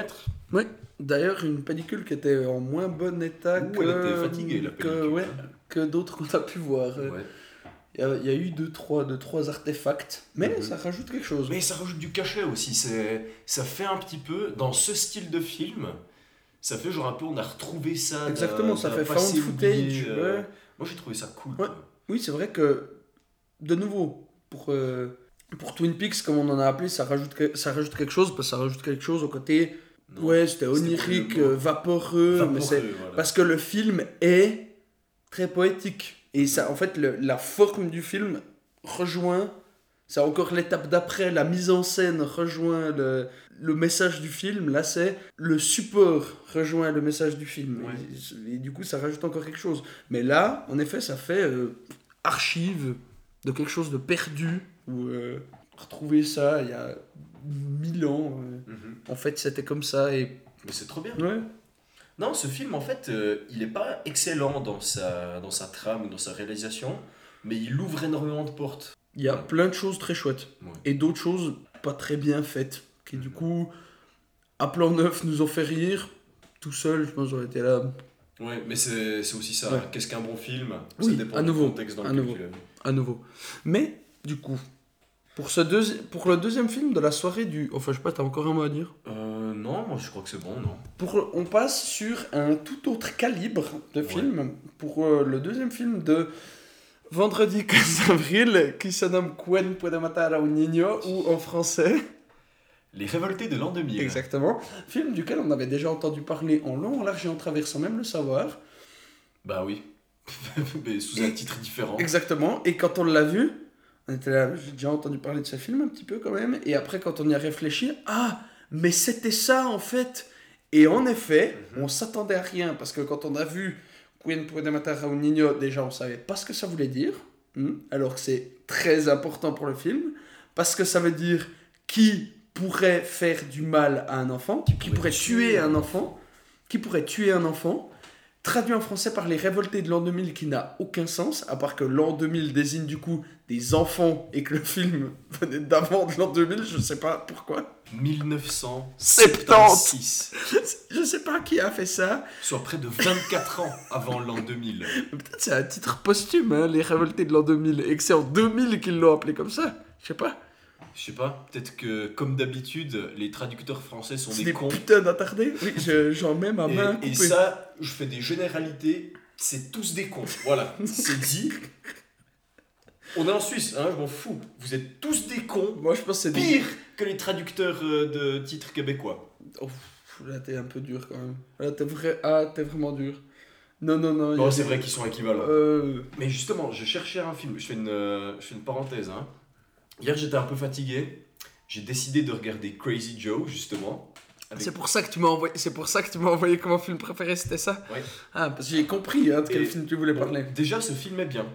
D'ailleurs, une pellicule qui était en moins bon état Ouh, que. elle était fatiguée, la que, pellicule. ouais, que d'autres qu'on a pu voir. Ouais. Il y, a- il y a eu deux trois, deux, trois artefacts, mais Mhm. ça rajoute quelque chose. Mais ça rajoute du cachet aussi. C'est, ça fait un petit peu dans ce style de film. Ça fait genre un peu on a retrouvé ça. Exactement, ça fait found footage. euh. ouais. Moi j'ai trouvé ça cool. Ouais. Oui, c'est vrai que, de nouveau, pour, euh, pour Twin Peaks, comme on en a appelé, ça rajoute, ça rajoute quelque chose, parce que ça rajoute quelque chose au côté, Non. ouais, c'était onirique, euh, vaporeux, mais Vaporeux, voilà. Parce que le film est très poétique. Et ça, en fait, le- la forme du film rejoint, c'est encore l'étape d'après, la mise en scène rejoint le, le message du film. Là, c'est le support rejoint le message du film. Ouais. Et, et du coup, ça rajoute encore quelque chose. Mais là, en effet, ça fait euh, archive de quelque chose de perdu. Ou euh, retrouver ça il y a mille ans. euh, Mhm. en fait, c'était comme ça. Et Mais c'est trop bien. ouais. Non, ce film, en fait, euh, il est pas excellent dans sa, dans sa trame dans sa réalisation, mais il ouvre énormément de portes. Il y a plein de choses très chouettes. Ouais. Et d'autres choses pas très bien faites. Qui du coup, à plan neuf, nous ont fait rire. Tout seul, je pense j'aurais été là. Ouais, mais c'est c'est aussi ça. Ouais. Qu'est-ce qu'un bon film? Oui, Ça dépend à du nouveau, contexte dans à lequel nouveau. tu l'as vu. à nouveau. Mais, du coup, pour, ce deuxi- pour le deuxième film de la soirée du... Enfin, je sais pas, t'as encore un mot à dire? Euh, non, moi je crois que c'est bon, non. pour, On passe sur un tout autre calibre de Ouais. film. Pour euh, le deuxième film de vendredi 15 avril, qui se nomme Quen puede matar a un niño, ou en français... Les révoltés de l'an 2000. Exactement. Film duquel on avait déjà entendu parler en long, en large et en travers sans même le savoir. Bah oui. mais sous un titre différent. Exactement. Et quand on l'a vu, on était là, j'ai déjà entendu parler de ce film un petit peu quand même. Et après, quand on y a réfléchi, ah, mais c'était ça en fait. Et en effet, Mhm. on s'attendait à rien parce que quand on a vu Queen puede matar a un niño, déjà on savait pas ce que ça voulait dire. hmm, alors que c'est très important pour le film. Parce que ça veut dire qui pourrait faire du mal à un enfant, qui, pourrait pourrait tuer tuer un un enfant, qui pourrait tuer un enfant traduit en français par les révoltés de l'an 2000 qui n'a aucun sens, à part que l'an 2000 désigne du coup des enfants et que le film venait d'avant de l'an 2000, je sais pas pourquoi. 1976. Je sais pas qui a fait ça. Soit près de 24 ans avant l'an 2000. Peut-être c'est un titre posthume, hein, les révoltés de l'an 2000, et que c'est en 2000 qu'ils l'ont appelé comme ça. Je sais pas. Je sais pas, peut-être que comme d'habitude, les traducteurs français sont des des cons. putains d'attardés. Oui, je- j'en mets ma main Et, et ça, je fais des généralités, c'est tous des cons. Voilà, c'est dit. On est en Suisse, hein, je m'en fous. Vous êtes tous des cons, Moi je pense que c'est des... pire que les traducteurs euh, de titres québécois. Oh, là t'es un peu dur quand même. Là t'es vrai... ah, t'es vraiment dur. Non, non, non. Non, c'est des- vrai qu'ils sont équivalents. Euh, Mais justement, je cherchais un film. Je fais une, euh, je fais une parenthèse. Hein. Hier, j'étais un peu fatigué. J'ai décidé de regarder Crazy Joe, justement. Avec- C'est pour ça que tu m'as envoyé. C'est pour ça que tu m'as envoyé comme film préféré, c'était ça? Ouais. Ah, parce que j'ai compris hein, de quel Et- film tu voulais parler. déjà, ce film est bien.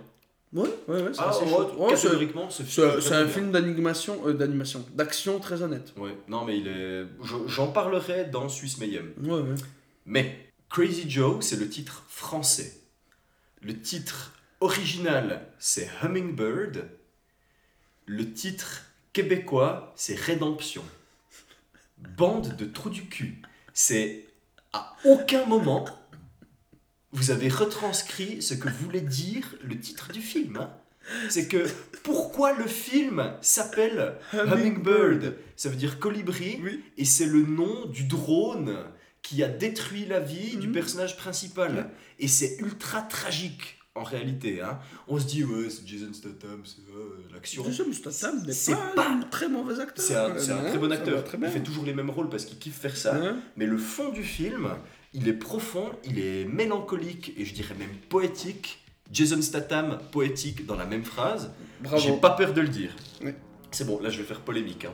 Ouais, ouais, ouais. C'est Ah, assez ouais, chouette. Ouais, c'est- catégoriquement, ce film est c'est c'est très un bien. film d'animation, euh, d'animation, d'action très honnête. Ouais, non, mais il est. je- J'en parlerai dans Suisse Mayhem. Ouais, ouais. Mais Crazy Joe, c'est le titre français. Le titre original, c'est Hummingbird. Le titre québécois, c'est Rédemption. Bande de trous du cul. C'est à aucun moment vous avez retranscrit ce que voulait dire le titre du film. hein. C'est que pourquoi le film s'appelle Hummingbird Ça veut dire colibri, Oui. et c'est le nom du drone qui a détruit la vie du Mhm. personnage principal. Et c'est ultra tragique en réalité. Hein. On se dit, ouais, c'est Jason Statham, c'est euh, l'action. Jason Statham n'est C'est pas, pas- un très mauvais acteur. C'est un, même, très hein, bon acteur. Très il fait toujours les mêmes rôles parce qu'il kiffe faire ça. Hein Mais le fond du film, il est profond, il est mélancolique et je dirais même poétique. Jason Statham, poétique dans la même phrase. J'ai pas peur de le dire. Oui. C'est bon, là je vais faire polémique. hein.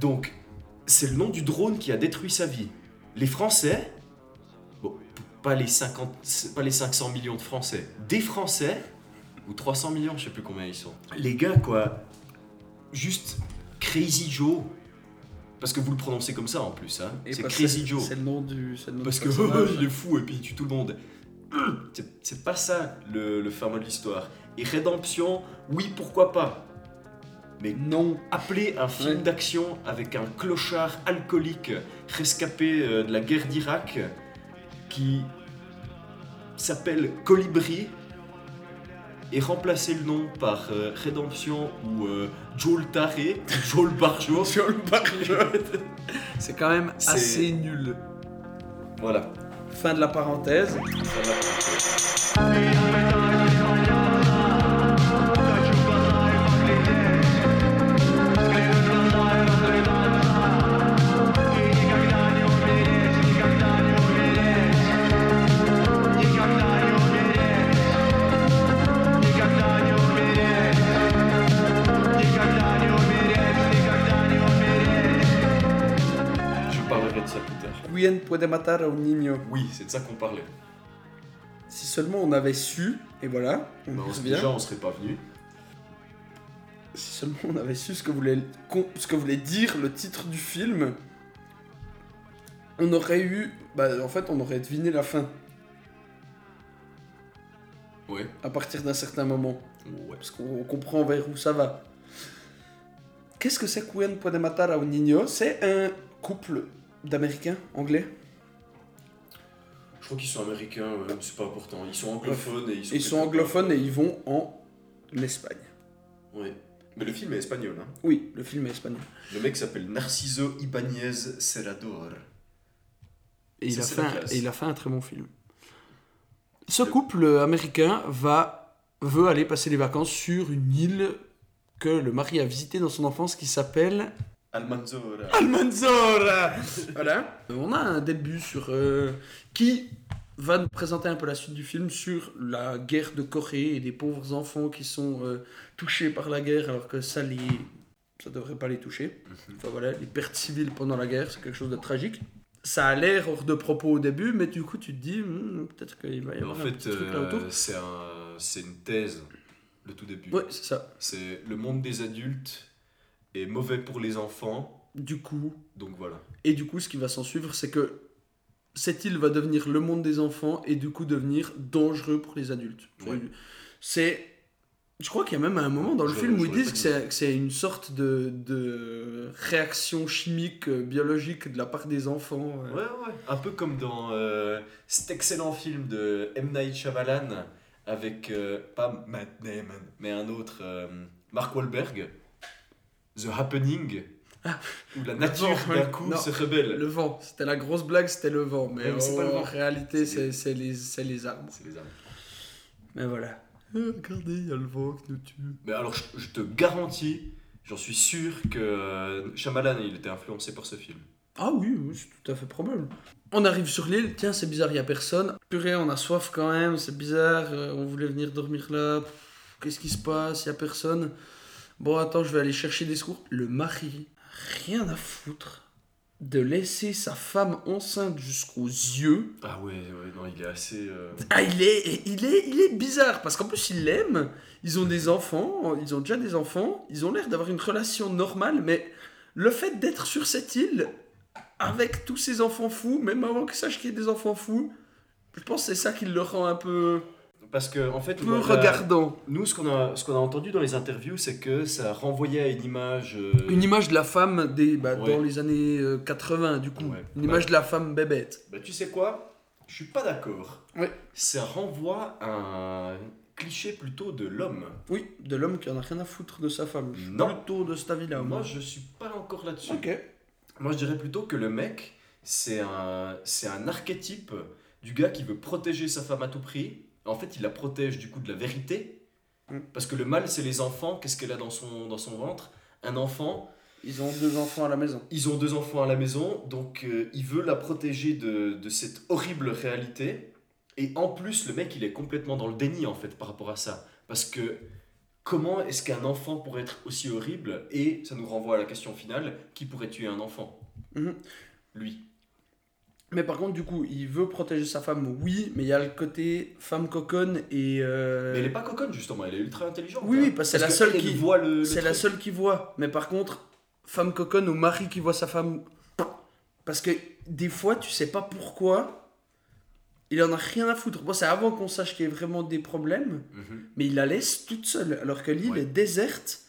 Donc, c'est le nom du drone qui a détruit sa vie. Les Français, bon, pas les, 50, c'est pas les 500 millions de Français, des Français, ou 300 millions, je sais plus combien ils sont. Les gars, quoi, juste Crazy Joe. Parce que vous le prononcez comme ça en plus, hein. C'est Crazy Joe. C'est le nom du. le nom Parce du que il est fou et puis il tue tout le monde. C'est- pas ça le, le fin mot de l'histoire. Et Rédemption, oui, pourquoi pas. Mais Non. appeler un film Ouais. d'action avec un clochard alcoolique rescapé euh, de la guerre d'Irak qui s'appelle Colibri et remplacer le nom par euh, Rédemption ou euh, Joel Taré, Joel Barjo. Sur le barjot. C'est quand même assez nul. Voilà. Fin de la parenthèse. Ça va. Je plus tard. Quien puede matar a un niño. Oui, c'est de ça qu'on parlait. Si seulement on avait su, et voilà, on Bah, on- déjà, on serait pas venu. Si seulement on avait su ce que voulait, ce que voulait dire le titre du film, on aurait eu. Bah, en fait, on aurait deviné la fin Ouais. à partir d'un certain moment. Ouais. Parce qu'on comprend vers où ça va. Qu'est-ce que c'est Quien puede matar a un niño? C'est un couple d'Américains anglais. Je crois qu'ils sont américains, euh, c'est pas important. Ils sont anglophones et ils sont. Ils sont anglophones et ils vont en Espagne. Ouais. Mais le film est espagnol. Hein. Oui, le film est espagnol. Le mec s'appelle Narciso Ibáñez Serrador. Et il, Ça, a c'est fait la un, classe. et il a fait un très bon film. Ce couple américain va, veut aller passer les vacances sur une île que le mari a visitée dans son enfance qui s'appelle Almanzora. Almanzora Voilà. On a un début sur euh, qui va nous présenter un peu la suite du film sur la guerre de Corée et des pauvres enfants qui sont euh, touchés par la guerre alors que ça les ça devrait pas les toucher. Enfin voilà, les pertes civiles pendant la guerre, c'est quelque chose de tragique. Ça a l'air hors de propos au début, mais du coup tu te dis hmm, peut-être qu'il va y En avoir un fait, petit truc là autour. euh, c'est un, c'est une thèse, le tout début. Ouais, c'est ça. C'est le monde des adultes est mauvais pour les enfants, Du coup, donc voilà. Et du coup, ce qui va s'en suivre, c'est que cette île va devenir le monde des enfants et du coup devenir dangereux pour les adultes. Ouais. C'est. Je crois qu'il y a même un moment dans le Je- film où ils disent que c'est, une sorte de, de réaction chimique, euh, biologique de la part des enfants. euh. Ouais, ouais. Un peu comme dans euh, cet excellent film de M. Night Shyamalan avec, euh, pas Matt Damon, mais un autre, euh, Mark Wahlberg, The Happening, Ah. où la nature d'un coup Non. se rebelle. Le vent, c'était la grosse blague, c'était le vent. Mais, Ouais, mais c'est pas le en réalité, C'est les, c'est les arbres. C'est les âmes. Mais voilà. Euh, regardez, il y a le vent qui nous tue. Mais alors, je, je te garantis, j'en suis sûr que Shyamalan, il était influencé par ce film. Ah oui, oui, c'est tout à fait probable. On arrive sur l'île, tiens, c'est bizarre, il n'y a personne. Purée, on a soif quand même, c'est bizarre, euh, on voulait venir dormir là. Qu'est-ce qui se passe? Il n'y a personne. Bon, attends, je vais aller chercher des secours. Le mari, rien à foutre de laisser sa femme enceinte jusqu'aux yeux. Ah ouais, ouais, non, il est assez... euh, Ah, il est, il est, il est bizarre parce qu'en plus il l'aime. Ils ont des enfants, ils ont déjà des enfants, ils ont l'air d'avoir une relation normale, mais le fait d'être sur cette île avec tous ces enfants fous, même avant qu'ils sachent qu'il y ait des enfants fous, je pense que c'est ça qui le rend un peu, Parce que, en fait, peu regardant. nous, ce qu'on a, ce qu'on a entendu dans les interviews, c'est que ça renvoyait à une image... euh, Une image de la femme des, bah, Ouais. dans les années euh, 80, du coup. Ouais. Une image de la femme bébête. Bah, tu sais quoi? Je suis pas d'accord. Ouais. Ça renvoie à un- cliché plutôt de l'homme. Oui, de l'homme qui en a rien à foutre de sa femme. Je suis Non. Plutôt de cet avis-là. Moi, je suis pas encore là-dessus. Ok. Moi, je dirais plutôt que le mec, c'est un, c'est un archétype du gars qui veut protéger sa femme à tout prix. En fait, il la protège du coup de la vérité. Mm. Parce que le mal, c'est les enfants. Qu'est-ce qu'elle a dans son, dans son ventre? Un enfant. Ils ont deux enfants à la maison. Ils ont deux enfants à la maison, donc euh, il veut la protéger de, de cette horrible réalité. Et en plus, le mec, il est complètement dans le déni en fait par rapport à ça. Parce que comment est-ce qu'un enfant pourrait être aussi horrible? Et ça nous renvoie à la question finale qui pourrait tuer un enfant? Mhm. Lui. Mais par contre, du coup, il veut protéger sa femme, oui, mais il y a le côté femme coconne et. euh, Mais elle est pas coconne justement, elle est ultra intelligente. Oui, hein. oui, parce que c'est la seule qui- voit le. le C'est la seule qui voit. Mais par contre, femme coconne ou mari qui voit sa femme. Parce que des fois, tu sais pas pourquoi. Il en a rien à foutre. Bon, c'est avant qu'on sache qu'il y ait vraiment des problèmes. Mhm. Mais il la laisse toute seule. Alors que l'île Ouais. est déserte.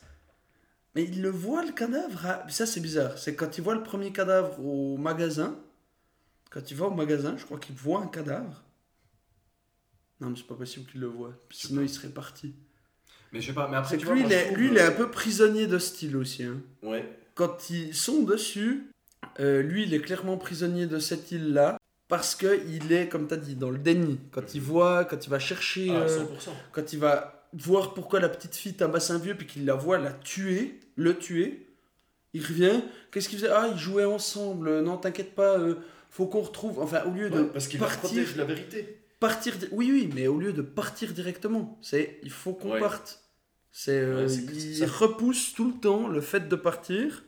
Mais il le voit, le cadavre. Ah, Ça, c'est bizarre. C'est quand il voit le premier cadavre au magasin. Quand il va au magasin, je crois qu'il voit un cadavre. Non, mais c'est pas possible qu'il le voit. Sinon, il serait parti. Mais je sais pas, mais après tu vois, lui, moi, il est, lui, il est euh, un peu prisonnier de style aussi. hein. Ouais. Quand ils sont dessus, euh, lui, il est clairement prisonnier de cette île-là. Parce qu'il est, comme tu as dit, dans le déni. Quand il voit, quand il va chercher, Ah, euh, 100%. quand il va voir pourquoi la petite fille tabasse un vieux, puis qu'il la voit la tuer, le tuer, il revient. Qu'est-ce qu'il faisait? Ah, ils jouaient ensemble. Non, t'inquiète pas, euh, faut qu'on retrouve. Enfin, au lieu de Ouais, parce qu'il partir, la vérité. partir. Oui, oui, mais au lieu de partir directement, c'est il faut qu'on Ouais. parte. C'est euh, Ouais, il ça. repousse tout le temps le fait de partir.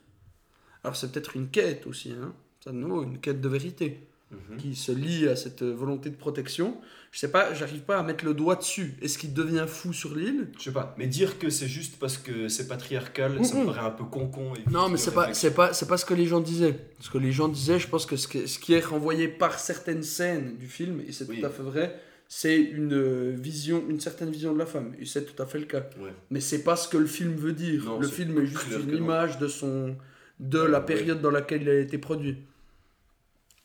Alors c'est peut-être une quête aussi, hein. Ça de nouveau une quête de vérité Mhm. qui se lie à cette volonté de protection. Je sais pas, j'arrive pas à mettre le doigt dessus. Est-ce qu'il devient fou sur l'île? Je sais pas, mais dire que c'est juste parce que c'est patriarcal, ça me paraît un peu con-con. et Non, mais c'est pas, c'est pas, c'est pas ce que les gens disaient. Ce que les gens disaient, je pense que ce, que- ce qui est renvoyé par certaines scènes du film, et c'est Oui. tout à fait vrai, c'est une vision, une certaine vision de la femme. Et c'est tout à fait le cas. Ouais. Mais c'est pas ce que le film veut dire. Non, le film est juste une non. image de son, de Ouais, la ouais. période dans laquelle il a été produit.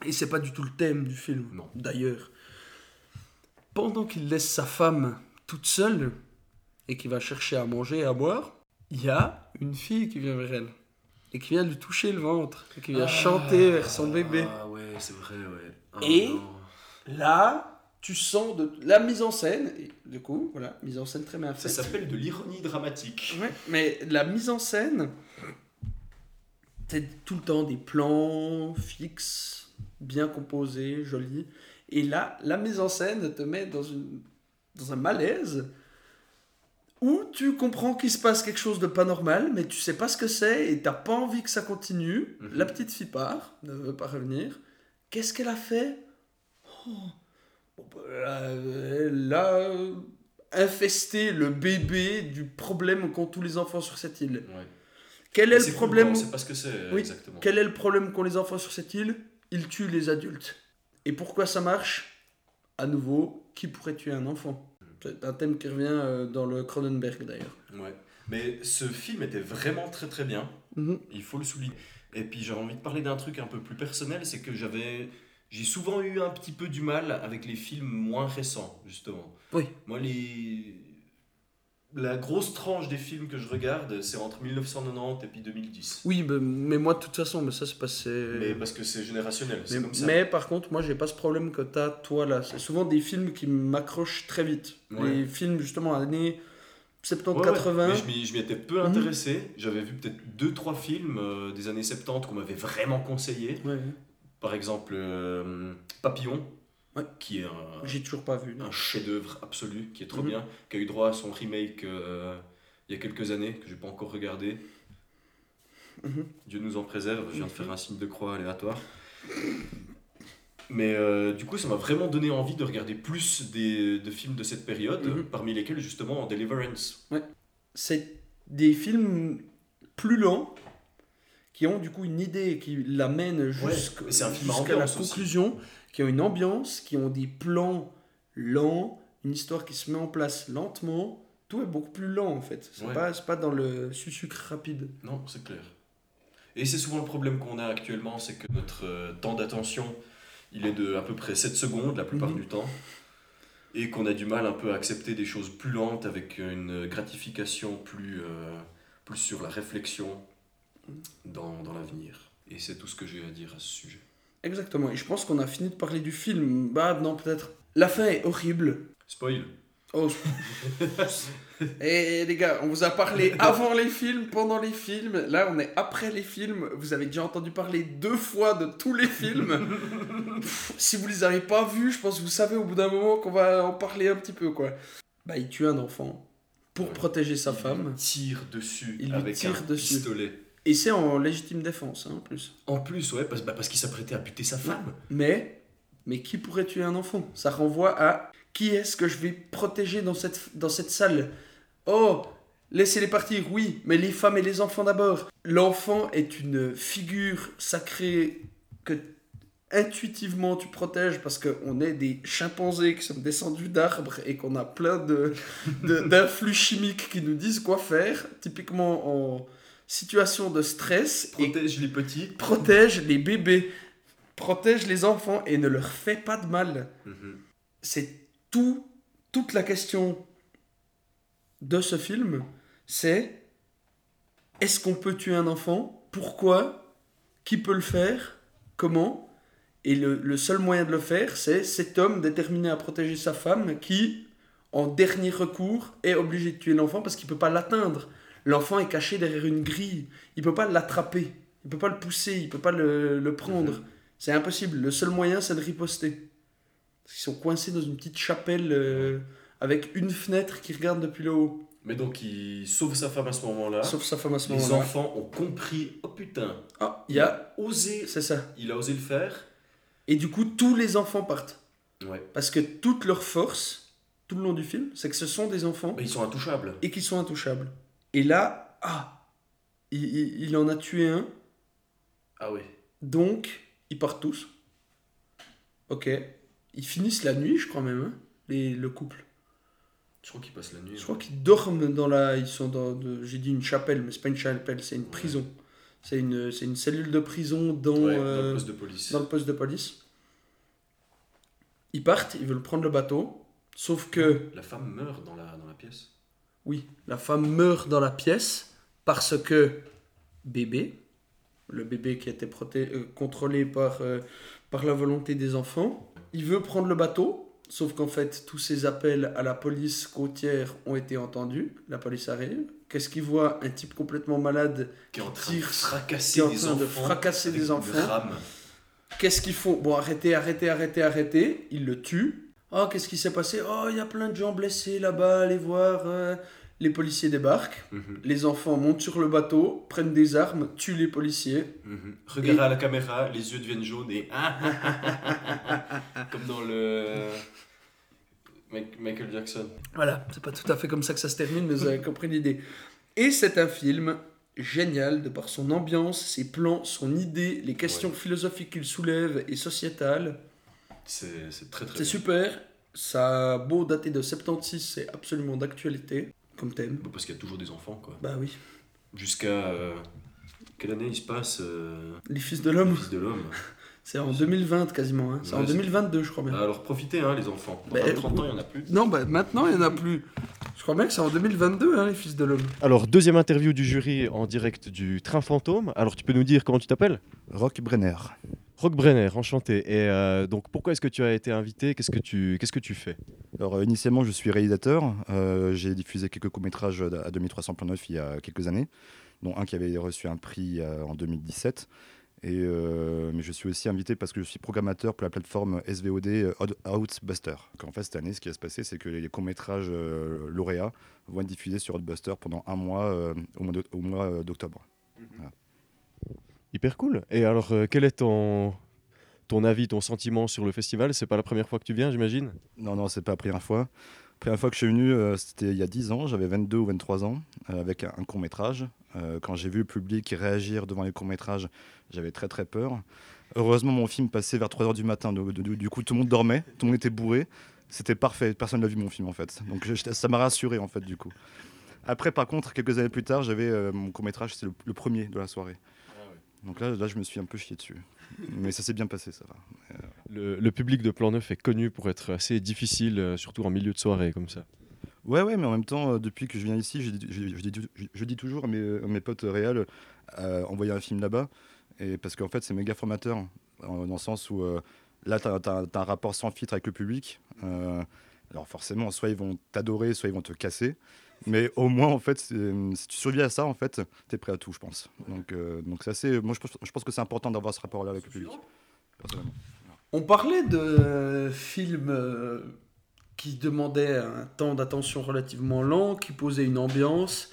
Et c'est pas du tout le thème du film. Non. D'ailleurs, pendant qu'il laisse sa femme toute seule et qu'il va chercher à manger et à boire, il y a une fille qui vient vers elle et qui vient lui toucher le ventre et qui vient chanter vers son bébé. Ah ouais, c'est vrai, ouais. Ah, Et- non. Là, tu sens de la mise en scène. Et du coup, voilà, mise en scène très bien Ça faite. s'appelle de l'ironie dramatique. Ouais, mais la mise en scène, c'est tout le temps des plans fixes, bien composés, jolis. Et là, la mise en scène te met dans, une, dans un malaise où tu comprends qu'il se passe quelque chose de pas normal, mais tu sais pas ce que c'est et t'as pas envie que ça continue. Mhm. La petite fille part, ne veut pas revenir. Qu'est-ce qu'elle a fait? Oh. Bon, bah, Elle a infesté le bébé du problème qu'ont tous les enfants sur cette île. Ouais. Quel est le cool, problème non, C'est pas ce que c'est Oui. exactement. Quel est le problème qu'ont les enfants sur cette île? Ils tuent les adultes. Et pourquoi ça marche? À nouveau, qui pourrait tuer un enfant? C'est un thème qui revient euh, dans le Cronenberg d'ailleurs. Ouais. Mais ce film était vraiment très très bien. Mhm. Il faut le souligner. Et puis j'ai envie de parler d'un truc un peu plus personnel, c'est que j'avais, j'ai souvent eu un petit peu du mal avec les films moins récents, justement. Oui. Moi, les, la grosse tranche des films que je regarde, c'est entre 1990 et puis 2010. Oui, mais, mais moi de toute façon, mais ça c'est passé. Mais parce que c'est générationnel, c'est Mais, comme ça. mais par contre, moi j'ai pas ce problème que t'as toi là. C'est souvent des films qui m'accrochent très vite. Ouais. Les films justement années 70, Ouais, ouais. 80. Mais je m'y- étais peu Mhm. intéressé. J'avais vu peut-être 2-3 films euh, des années 70 qu'on m'avait vraiment conseillé. Par exemple, euh, Papillon, Ouais. qui est un, J'ai toujours pas vu. non. un chef-d'œuvre absolu, qui est trop Mhm. bien, qui a eu droit à son remake euh, il y a quelques années, que j'ai pas encore regardé. Mhm. Dieu nous en préserve, je viens de Mhm. faire un signe de croix aléatoire. Mais euh, du coup, ça m'a vraiment donné envie de regarder plus des, de films de cette période, parmi lesquels justement Deliverance. c'est des films plus lents qui ont du coup une idée qui l'amène jusqu'à jusqu'à la aussi. conclusion, qui ont une ambiance, qui ont des plans lents, une histoire qui se met en place lentement. Tout est beaucoup plus lent en fait. C'est Ouais. pas dans le sucre rapide. Non, c'est clair. Et c'est souvent le problème qu'on a actuellement, c'est que notre euh, temps d'attention, il est de à peu près 7 secondes la plupart Mhm. du temps. et qu'on a du mal un peu à accepter des choses plus lentes avec une gratification plus, euh, plus sur la réflexion dans, dans l'avenir. Et c'est tout ce que j'ai à dire à ce sujet. Exactement. Et je pense qu'on a fini de parler du film. Bah non, peut-être. La fin est horrible. Spoil Oh. Et les gars, on vous a parlé avant les films, pendant les films. Là, on est après les films. Vous avez déjà entendu parler deux fois de tous les films. Pff, si vous les avez pas vus, je pense que vous savez au bout d'un moment qu'on va en parler un petit peu, quoi. Bah, il tue un enfant pour Ouais. protéger sa Il femme. tire dessus Il avec tire un dessus. pistolet. Et c'est en légitime défense, hein, en plus. En plus, ouais, parce, bah, parce qu'il s'apprêtait à buter sa femme. Mais, mais qui pourrait tuer un enfant? Ça renvoie à qui est-ce que je vais protéger dans cette, dans cette salle? Oh, laissez-les partir, oui, mais les femmes et les enfants d'abord. L'enfant est une figure sacrée que intuitivement tu protèges parce qu'on est des chimpanzés qui sommes descendus d'arbres et qu'on a plein de, de- d'influx chimiques qui nous disent quoi faire, typiquement en situation de stress. Et Protège les petits. protège les bébés, protège les enfants et ne leur fait pas de mal. C'est tout, toute la question de ce film, c'est est-ce qu'on peut tuer un enfant? Pourquoi? Qui peut le faire? Comment? Et le, le seul moyen de le faire, c'est cet homme déterminé à protéger sa femme qui, en dernier recours, est obligé de tuer l'enfant parce qu'il ne peut pas l'atteindre. L'enfant est caché derrière une grille. Il ne peut pas l'attraper. Il ne peut pas le pousser. Il ne peut pas le, le prendre. C'est impossible. Le seul moyen, c'est de riposter. Parce qu'ils sont coincés dans une petite chapelle euh, avec une fenêtre qui regarde depuis le haut. Mais donc, il sauve sa femme à ce moment-là. Sauf sa femme à ce les moment-là. enfants ont compris. Oh putain, Ah, il a. osé. C'est ça. Il a osé le faire. Et du coup, tous les enfants partent. Ouais. Parce que toute leur force, tout le long du film, c'est que ce sont des enfants Mais ils sont intouchables. et qu'ils sont intouchables. Et là, ah, il, il- il en a tué un, Ah ouais. donc ils partent tous. Ok. Ils finissent la nuit, je crois même, hein, les, le couple. Je crois qu'il passe la nuit. Je crois qu'ils dorment dans la. Ils sont dans. de- J'ai dit une chapelle, mais c'est pas une chapelle, c'est une prison. C'est une, c'est une cellule de prison dans, Ouais, dans euh, le poste de police. dans le poste de police. Ils partent, ils veulent prendre le bateau. Sauf que, La femme meurt dans la, dans la pièce. Oui, la femme meurt dans la pièce parce que bébé, le bébé qui proté- euh, contrôlé par, euh, par la volonté des enfants, il veut prendre le bateau. Sauf qu'en fait, tous ces appels à la police côtière ont été entendus. La police arrive. Qu'est-ce qu'il voit? Un type complètement malade Qui est en train tire- de fracasser des de enfants. fracasser des. Qu'est-ce qu'ils font? Bon, arrêtez, arrêtez, arrêtez, arrêtez. Ils le tuent. Oh, qu'est-ce qui s'est passé? Oh, il y a plein de gens blessés là-bas, allez voir. euh. Les policiers débarquent. Mhm, Les enfants montent sur le bateau, prennent des armes, tuent les policiers. Regardez à la caméra, les yeux deviennent jaunes et. Comme dans le. Mike- Michael Jackson. Voilà, c'est pas tout à fait comme ça que ça se termine, mais vous avez compris l'idée. Et c'est un film génial de par son ambiance, ses plans, son idée, les questions Ouais. philosophiques qu'il soulève et sociétales. C'est très très C'est super. Ça a beau dater de 76, c'est absolument d'actualité comme thème. Bah, Parce qu'il y a toujours des enfants, quoi. Bah oui. Jusqu'à. euh, Quelle année il se passe euh, Les Fils de l'homme, Fils de l'homme c'est en 2020 quasiment. hein. C'est en Ouais, c'est- 2022, je crois bien. Bah, Alors profitez, hein, les enfants. Dans Bah, 30 ans, il n'y en a plus. Non, bah maintenant, il n'y en a plus. Je crois bien que c'est en 2022, hein, les Fils de l'homme. Alors, deuxième interview du jury en direct du Train Fantôme. Alors, tu peux nous dire comment tu t'appelles? Rock Brenner. Rock Brenner, enchanté. Et euh, donc, pourquoi est-ce que tu as été invité? Qu'est-ce que tu qu'est-ce que tu fais? Alors, euh, initialement, je suis réalisateur. Euh, J'ai diffusé quelques courts-métrages à 2300 plan neuf il y a quelques années, dont un qui avait reçu un prix euh, en 2017. Et, euh, mais je suis aussi invité parce que je suis programmateur pour la plateforme SVOD Outbuster. En fait, cette année, ce qui va se passer, c'est que les courts-métrages euh, lauréats vont être diffusés sur Outbuster pendant un mois, euh, au mois d'octobre. Hyper cool. Et alors, euh, quel est ton, ton avis, ton sentiment sur le festival? C'est pas la première fois que tu viens, j'imagine? Non, non, c'est pas la première fois. La première fois que je suis venu, euh, c'était il y a 10 ans, j'avais 22 ou 23 ans, euh, avec un, court-métrage. Quand j'ai vu le public réagir devant les courts-métrages, j'avais très très peur. Heureusement, mon film passait vers 3h du matin, du, coup tout le monde dormait, tout le monde était bourré. C'était parfait, personne n'a vu mon film en fait. Donc ça m'a rassuré en fait du coup. Après, par contre, quelques années plus tard, j'avais mon court-métrage, c'est le, le premier de la soirée. Donc là, là, je me suis un peu chié dessus. Mais ça s'est bien passé, ça va. Le, le public de Plan 9 est connu pour être assez difficile, euh, surtout en milieu de soirée comme ça. Ouais, ouais, mais en même temps, euh, depuis que je viens ici, je, dis- je- je dis- je- je dis toujours à mes, à mes potes réels, euh, envoyer un film là-bas. Et parce qu'en fait, c'est méga formateur, dans le sens où euh, là, tu as, un rapport sans filtre avec le public. Euh, alors forcément, soit ils vont t'adorer, soit ils vont te casser. Mais au moins, en fait, c'est- si tu survis à ça, en fait, tu es prêt à tout, je pense. Donc, euh, donc c'est moi, je pense, je pense que c'est important d'avoir ce rapport-là avec le public. personnellement. On parlait de films euh, qui demandaient un temps d'attention relativement lent, qui posaient une ambiance,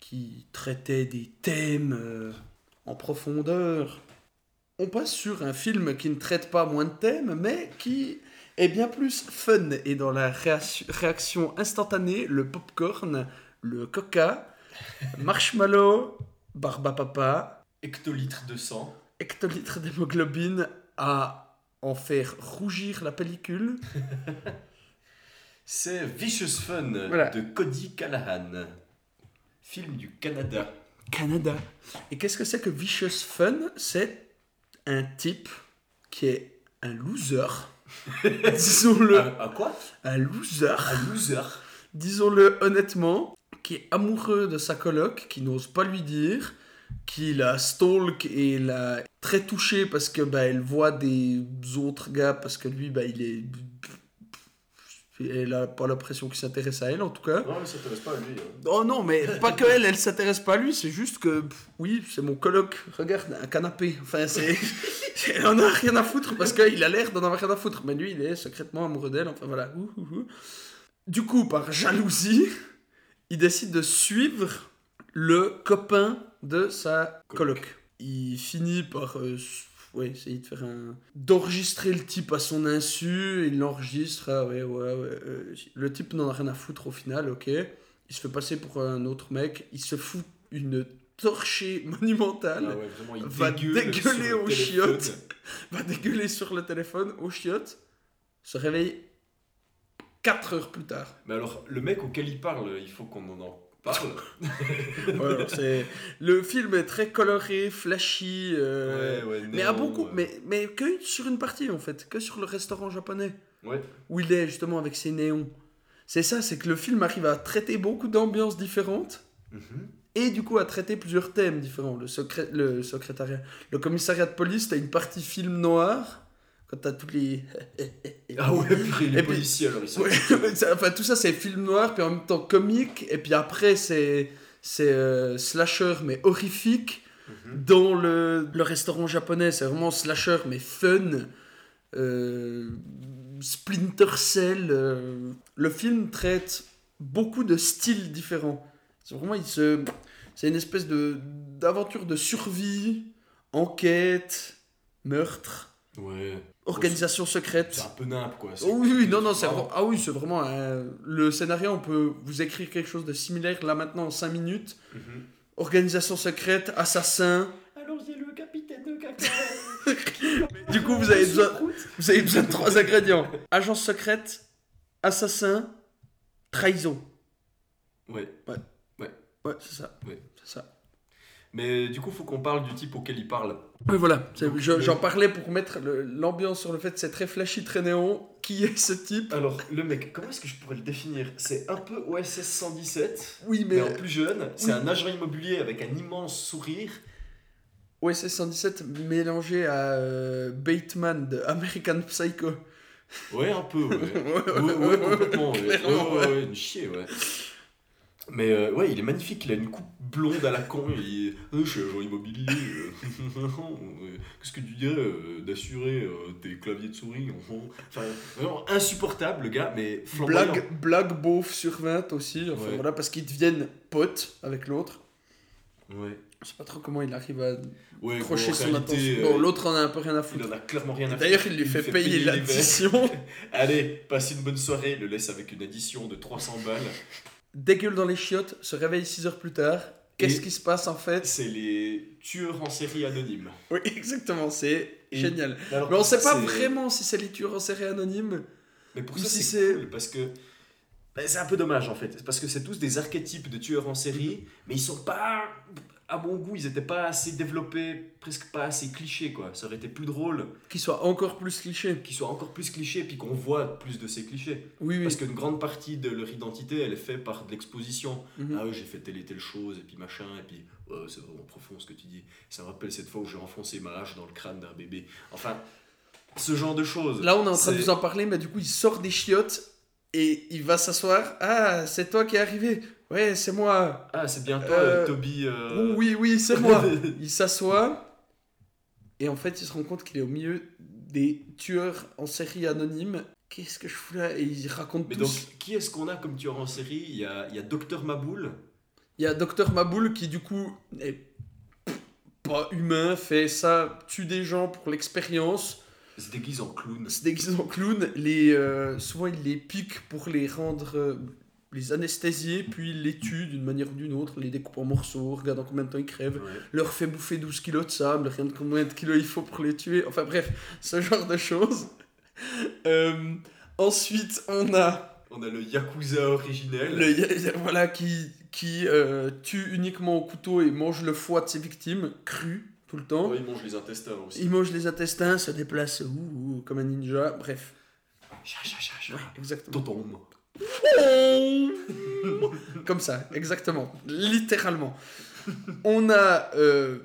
qui traitaient des thèmes euh, en profondeur. On passe sur un film qui ne traite pas moins de thèmes, mais qui est bien plus fun et dans la réaction, instantanée, le popcorn, le coca, marshmallow, barbapapa, Hectolitres de sang. hectolitres d'hémoglobine à en faire rougir la pellicule. C'est Vicious Fun Voilà. de Cody Callahan. Film du Canada. Canada. Et qu'est-ce que c'est que Vicious Fun? C'est un type qui est un loser. Disons-le, Un, un quoi? Un loser. Un loser. Disons-le honnêtement, qui est amoureux de sa coloc, qui n'ose pas lui dire, qui la stalk et la très touchée parce que bah, elle voit des autres gars parce que lui bah, il est elle a pas l'impression qu'il s'intéresse à elle en tout cas. Non, mais ça t'intéresse pas à lui. hein. Oh non, mais pas que elle, elle s'intéresse pas à lui, c'est juste que, pff, oui, c'est mon coloc, regarde, un canapé. Enfin, c'est. Elle en a rien à foutre parce qu'il a l'air d'en avoir rien à foutre, mais lui, il est secrètement amoureux d'elle, enfin voilà. ouh, ouh, ouh. Du coup, par jalousie, il décide de suivre le copain de sa coloc. Il finit par. euh, ouais, essayer de faire un. d'enregistrer le type à son insu, il l'enregistre, ah ouais, ouais, ouais. euh, le type n'en a rien à foutre au final, ok. Il se fait passer pour un autre mec, il se fout une torchée monumentale, Ah ouais, vraiment, il Va dégueule dégueuler aux chiottes. va dégueuler sur le téléphone, au chiottes, se réveille 4 heures plus tard. Mais alors, le mec auquel il parle, il faut qu'on en Le film est très coloré, flashy, euh, Ouais, ouais, mais à beaucoup, ouais. mais, mais que sur une partie en fait, que sur le restaurant japonais. Où il est justement avec ses néons. C'est ça, c'est que le film arrive à traiter beaucoup d'ambiances différentes Mhm. et du coup à traiter plusieurs thèmes différents. Le, secré- le secrétariat, le commissariat de police, t'as une partie film noir, quand t'as tous les... Ah ouais, purée, les Et puis- policiers alors ils sont. Ouais, enfin tout ça c'est film noir, puis en même temps comique, et puis après c'est c'est euh, slasher mais horrifique. Mhm. Dans le, le restaurant japonais, c'est vraiment slasher mais fun. Euh, Splinter Cell. euh, le film traite beaucoup de styles différents. C'est vraiment il se, c'est une espèce de d'aventure de survie, enquête, meurtre, Ouais. Organisation secrète. C'est un peu nimp quoi. Oh oui, oui, non, non, c'est Vraiment. ah oui, c'est vraiment un- le scénario. On peut vous écrire quelque chose de similaire là maintenant en 5 minutes. Mhm. Organisation secrète, assassin. Alors j'ai le capitaine de caca. Du coup, vous avez besoin, vous avez besoin de trois ingrédients agence secrète, assassin, trahison. Ouais. Ouais, c'est ça. Ouais. C'est ça. Mais du coup, faut qu'on parle du type auquel il parle. Oui, voilà. je- J'en parlais pour mettre l'ambiance sur le fait que c'est très flashy, très néon. Qui est ce type? Alors, le mec, comment est-ce que je pourrais le définir? C'est un peu OSS 117, Oui, mais, mais en plus jeune. C'est oui. un agent immobilier avec un immense sourire. OSS 117 mélangé à euh, Bateman de American Psycho. Ouais, un peu, ouais. Ouais, ouais, ouais, complètement. Ouais, ouais, ouais. ouais, une chier, ouais. Mais euh, ouais, il est magnifique, il a une coupe blonde à la con, il. Euh, je suis agent immobilier, euh, qu'est-ce que tu dirais euh, d'assurer tes claviers de souris Enfin, vraiment insupportable le gars, mais flamboyant. Blague, blague beauf sur 20 aussi. Enfin, Ouais. voilà, parce qu'ils deviennent potes avec l'autre. Ouais. Je sais pas trop comment il arrive à Ouais, crocher bon, son attention. Bon, l'autre en a un peu rien à il foutre. en a clairement rien à D'ailleurs, foutre. il lui fait, fait payer l'addition. Allez, passe une bonne soirée, le laisse avec une addition de 300 balles. Dégueule dans les chiottes, se réveille 6 heures plus tard. Qu'est-ce qui se passe en fait C'est les tueurs en série anonymes. Oui, exactement, c'est génial. Mais, alors, Mais on pour sait pas vraiment si c'est les tueurs en série anonymes. Mais pour Ou ça, si c'est cool parce que ben, c'est un peu dommage en fait. Parce que c'est tous des archétypes de tueurs en série, mais ils sont pas à mon goût, ils étaient pas assez développés, presque pas assez clichés, quoi. Ça aurait été plus drôle Qu'il soit encore plus cliché. qu'ils soient encore plus clichés, puis qu'on voit plus de ces clichés. Oui, oui. Parce qu'une grande partie de leur identité, elle est faite par de l'exposition. Mhm. Ah j'ai fait telle et telle chose, et puis machin, et puis ouais, c'est vraiment profond ce que tu dis. Ça me rappelle cette fois où j'ai enfoncé ma hache dans le crâne d'un bébé. Enfin, ce genre de choses. Là, on est en train de vous en parler, mais du coup, il sort des chiottes et il va s'asseoir. Ah, c'est toi qui es arrivé. Ouais, c'est moi. Ah, c'est bien toi, Euh, Toby. euh, oui, oui, c'est moi. il s'assoit et en fait, il se rend compte qu'il est au milieu des tueurs en série anonymes. Qu'est-ce que je fous là? Et il raconte Mais tous. donc, qui est-ce qu'on a comme tueur en série? Il y a, il y a Docteur Maboul. Il y a Docteur Maboul qui, du coup, est pas humain, fait ça, tue des gens pour l'expérience. Il se déguise en clown. se déguise en clown. Les, euh, souvent, il les pique pour les rendre. Les anesthésier, puis les tue d'une manière ou d'une autre, les découpe en morceaux, regarde en combien de temps ils crèvent, Ouais. leur fait bouffer 12 kilos de sable, rien de combien de kilos il faut pour les tuer. Enfin bref, ce genre de choses. Euh, ensuite, on a On a le Yakuza originel. le, voilà, qui, qui euh, tue uniquement au couteau et mange le foie de ses victimes, cru, tout le temps. Ouais, il mange les intestins aussi. Il mange les intestins, se déplace ouh, ouh, comme un ninja, bref. Cha, cha, cha. Ouais, exactement. Tonton. Comme ça, exactement. Littéralement. On a euh,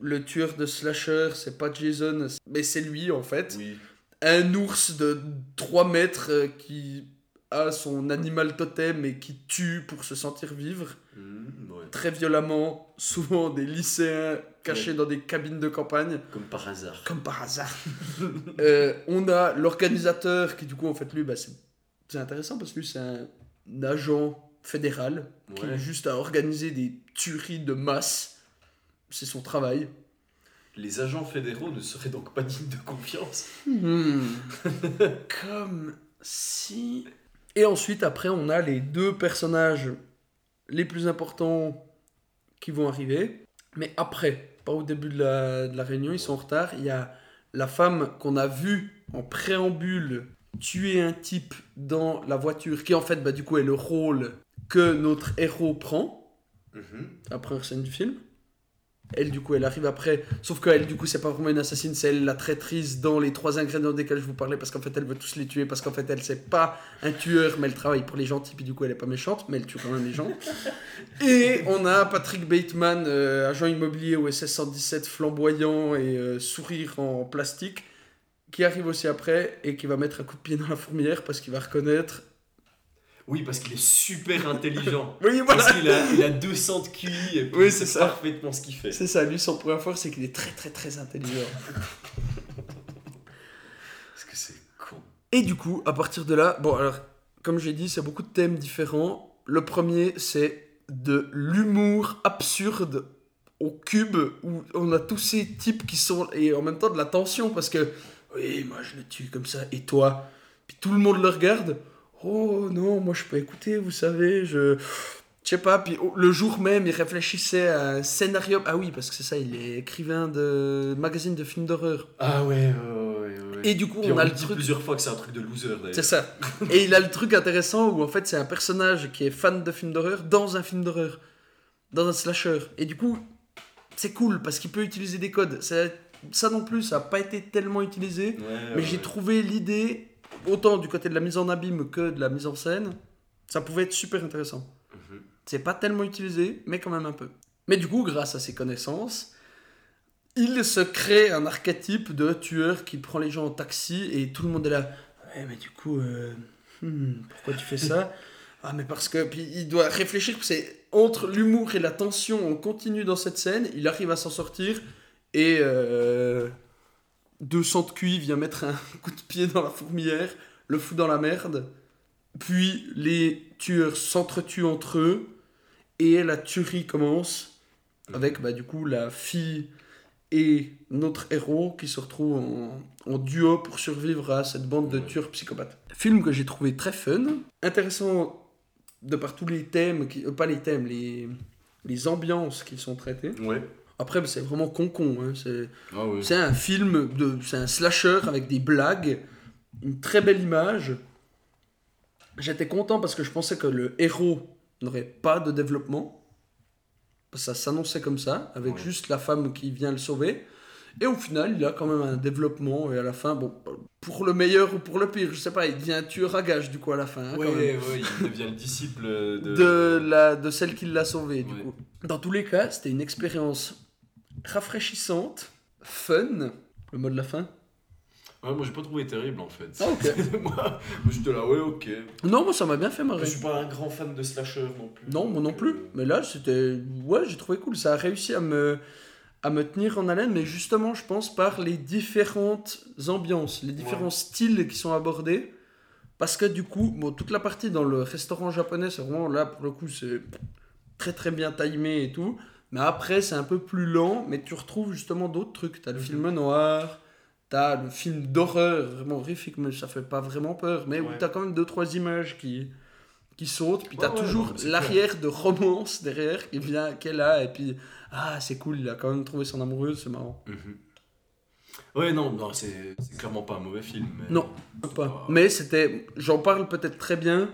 le tueur de slasher, c'est pas Jason, mais c'est lui en fait. Oui. Un ours de 3 mètres euh, qui a son animal totem et qui tue pour se sentir vivre Mm, ouais. très violemment, souvent des lycéens cachés dans des cabines de campagne. Comme par hasard. Comme par hasard. Euh, on a l'organisateur qui, du coup, en fait, lui, bah, c'est c'est intéressant parce que c'est un agent fédéral qui Ouais. est juste à organiser des tueries de masse. C'est son travail. Les agents fédéraux ne seraient donc pas dignes de confiance. Hmm. Comme si. Et ensuite, après, on a les deux personnages les plus importants qui vont arriver. Mais après, pas au début de la, de la réunion, ils sont en retard. Il y a la femme qu'on a vue en préambule tuer un type dans la voiture, qui en fait, bah, du coup, est le rôle que notre héros prend Mhm. la première scène du film. Elle, du coup, elle arrive après. Sauf qu'elle, du coup, c'est pas vraiment une assassine, c'est elle la traîtrise dans les trois ingrédients desquels je vous parlais, parce qu'en fait, elle veut tous les tuer, parce qu'en fait, elle, c'est pas un tueur, mais elle travaille pour les gentils, puis du coup, elle est pas méchante, mais elle tue quand même les gens. Et on a Patrick Bateman, euh, agent immobilier au SS 117, flamboyant et euh, sourire en plastique, qui arrive aussi après et qui va mettre un coup de pied dans la fourmilière parce qu'il va reconnaître. Oui, parce qu'il est super intelligent. Oui, voilà! Parce qu'il a, il a 200 de QI et puis Oui, c'est parfaitement ce qu'il fait. C'est ça, lui, son point fort, c'est qu'il est très, très, très intelligent. Parce que c'est con. Et du coup, à partir de là, bon, alors, comme j'ai dit, c'est beaucoup de thèmes différents. Le premier, c'est de l'humour absurde au cube, où on a tous ces types qui sont. Et en même temps de la tension, parce que. Oui, moi je le tue comme ça, et toi? Puis tout le monde le regarde. Oh non, moi je peux écouter, vous savez, je. Je sais pas, puis oh, le jour même, il réfléchissait à un scénario. Ah oui, parce que c'est ça, il est écrivain de magazine de films d'horreur. Ah ouais, ouais, ouais, ouais. Et du coup, on, on, a le dit truc. plusieurs fois que c'est un truc de loser d'ailleurs. C'est ça. Et il a le truc intéressant où en fait c'est un personnage qui est fan de films d'horreur dans un film d'horreur, dans un slasher. Et du coup, c'est cool parce qu'il peut utiliser des codes. Ça, ça non plus, ça n'a pas été tellement utilisé, Ouais, mais ouais, j'ai ouais. trouvé l'idée, autant du côté de la mise en abîme que de la mise en scène, ça pouvait être super intéressant. Mhm. C'est pas tellement utilisé, mais quand même un peu. Mais du coup, grâce à ses connaissances, il se crée un archétype de tueur qui prend les gens en taxi et tout le monde est là. Ouais, mais du coup, euh, hmm, pourquoi tu fais ça? Ah, mais parce que. Puis il doit réfléchir, c'est entre l'humour et la tension, on continue dans cette scène, il arrive à s'en sortir et. Euh, 200 de QI vient mettre un coup de pied dans la fourmilière, le fout dans la merde. Puis les tueurs s'entretuent entre eux et la tuerie commence avec bah, du coup la fille et notre héros qui se retrouvent en, en duo pour survivre à cette bande de tueurs psychopathes. Film que j'ai trouvé très fun, intéressant de par tous les thèmes, qui, euh, pas les thèmes, les, les ambiances qui sont traitées. Ouais. Après, c'est vraiment con-con. hein, c'est... Ah. C'est un film, de, c'est un slasher avec des blagues, une très belle image. J'étais content parce que je pensais que le héros n'aurait pas de développement. Ça s'annonçait comme ça, avec Ouais. juste la femme qui vient le sauver. Et au final, il a quand même un développement. Et à la fin, bon, pour le meilleur ou pour le pire, je sais pas, il devient un tueur à gage du coup à la fin. hein, quand Ouais, même. ouais, il devient le disciple de. de, la, de celle qui l'a sauvé, du coup. Dans tous les cas, c'était une expérience rafraîchissante, fun. Le mot de la fin Ouais, moi j'ai pas trouvé terrible en fait. Ah, ok. moi, j'étais là, ouais, ok. Non, moi ça m'a bien fait Je marrer. suis pas un grand fan de slasher non plus. Non, moi non plus. euh, Mais là, c'était. Ouais, j'ai trouvé cool. Ça a réussi à me à me tenir en haleine, mais justement, je pense, par les différentes ambiances, les différents Ouais. styles qui sont abordés. Parce que du coup, bon, toute la partie dans le restaurant japonais, c'est vraiment là, pour le coup, c'est très très bien timé et tout. Mais après, c'est un peu plus lent, mais tu retrouves justement d'autres trucs. T'as le Mhm. film noir, t'as le film d'horreur, vraiment horrifique, mais ça fait pas vraiment peur. Mais où t'as quand même deux, trois images qui, qui sautent. Puis t'as Ouais, ouais, toujours l'arrière de romance derrière qui vient, qui est là. Et puis, ah, c'est cool, il a quand même trouvé son amoureuse, c'est marrant. mhm. Ouais, non, non c'est c'est clairement pas un mauvais film. mais- Non, Pas. Mais c'était, j'en parle peut-être très bien,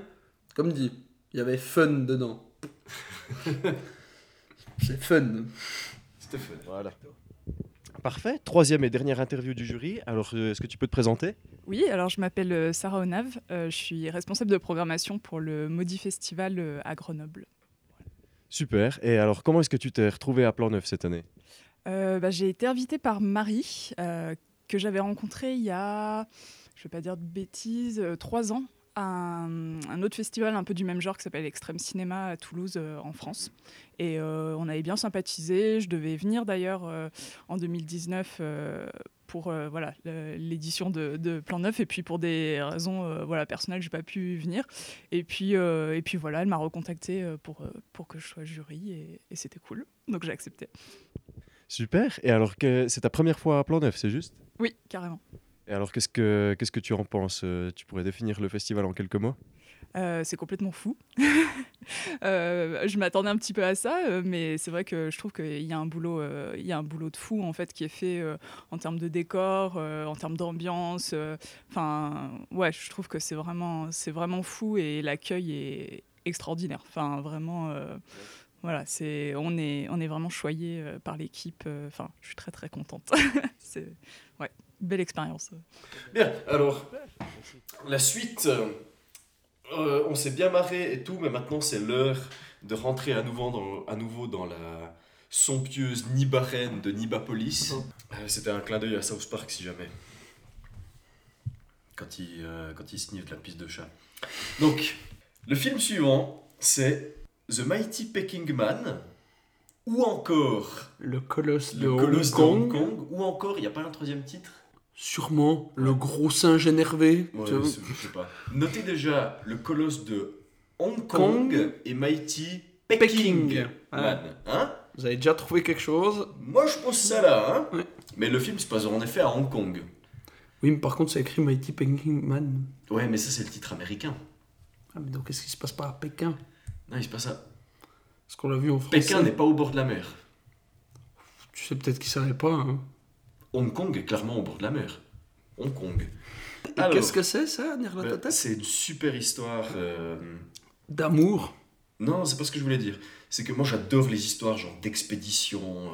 comme dit, il y avait fun dedans. c'est fun. C'était fun. Voilà. Parfait. Troisième et dernière interview du jury. Alors, euh, est-ce que tu peux te présenter? Oui, alors je m'appelle euh, Sarah Onave, euh, je suis responsable de programmation pour le Maudit Festival à Grenoble. Super. Et alors, comment est-ce que tu t'es retrouvé à Plan Neuf cette année? Euh, bah, J'ai été invitée par Marie, euh, que j'avais rencontrée il y a, je ne vais pas dire de bêtises, euh, trois ans, un, un autre festival un peu du même genre qui s'appelle Extrême Cinéma à Toulouse, euh, en France. Et euh, on avait bien sympathisé. Je devais venir d'ailleurs euh, en 2019 euh, pour voilà l'édition de, de Plan Neuf. Et puis pour des raisons voilà, personnelles, je n'ai pas pu venir. Et puis, et puis voilà, elle m'a recontacté pour, pour que je sois jury et, et c'était cool. Donc j'ai accepté. Super. Et alors, que c'est ta première fois à Plan Neuf, c'est juste? Oui, carrément. Et alors, qu'est-ce que qu'est-ce que tu en penses Euh, Tu pourrais définir le festival en quelques mots? Euh, c'est complètement fou. Euh, je m'attendais un petit peu à ça, mais c'est vrai que je trouve qu'il y a un boulot, il y a un boulot de fou en fait qui est fait en termes de décor, en termes d'ambiance. Enfin, ouais, je trouve que c'est vraiment, c'est vraiment fou et l'accueil est extraordinaire. Enfin, vraiment. voilà, c'est, on est, on est vraiment choyé par l'équipe. Enfin, je suis très très contente. ouais, belle expérience. Bien, alors, la suite, euh, on s'est bien marré et tout, mais maintenant c'est l'heure de rentrer à nouveau dans, à nouveau dans la somptueuse Nibarène de Nibapolis. Euh, C'était un clin d'œil à South Park, si jamais. Quand il, euh, quand il sniffe de la piste de chat. Donc, le film suivant, c'est The Mighty Peking Man, ou encore Le colosse de Le Colosse Hong de Hong Kong. Kong, ou encore, il n'y a pas un troisième titre? Sûrement le gros singe énervé. Ouais, Tu vois. c'est- je sais pas. Notez déjà le colosse de Hong Kong Kong et Mighty Peking. Peking. Man. Hein Vous avez déjà trouvé quelque chose Moi je pose ça là. Hein Ouais. Mais le film se passe en effet à Hong Kong. Oui, mais par contre, c'est écrit Mighty Peking Man. Ouais, mais ça c'est le titre américain. Ah, mais donc, qu'est-ce qui se passe pas à Pékin? Non, il se passe à. Parce qu'on l'a vu en français. Pékin n'est pas au bord de la mer. Tu sais peut-être qu'il savait pas. Hein. Hong Kong est clairement au bord de la mer. Hong Kong. Qu'est-ce que c'est, ça, bah, Nyarlathotep C'est une super histoire. euh, D'amour. Non, c'est pas ce que je voulais dire. C'est que moi j'adore les histoires genre d'expédition,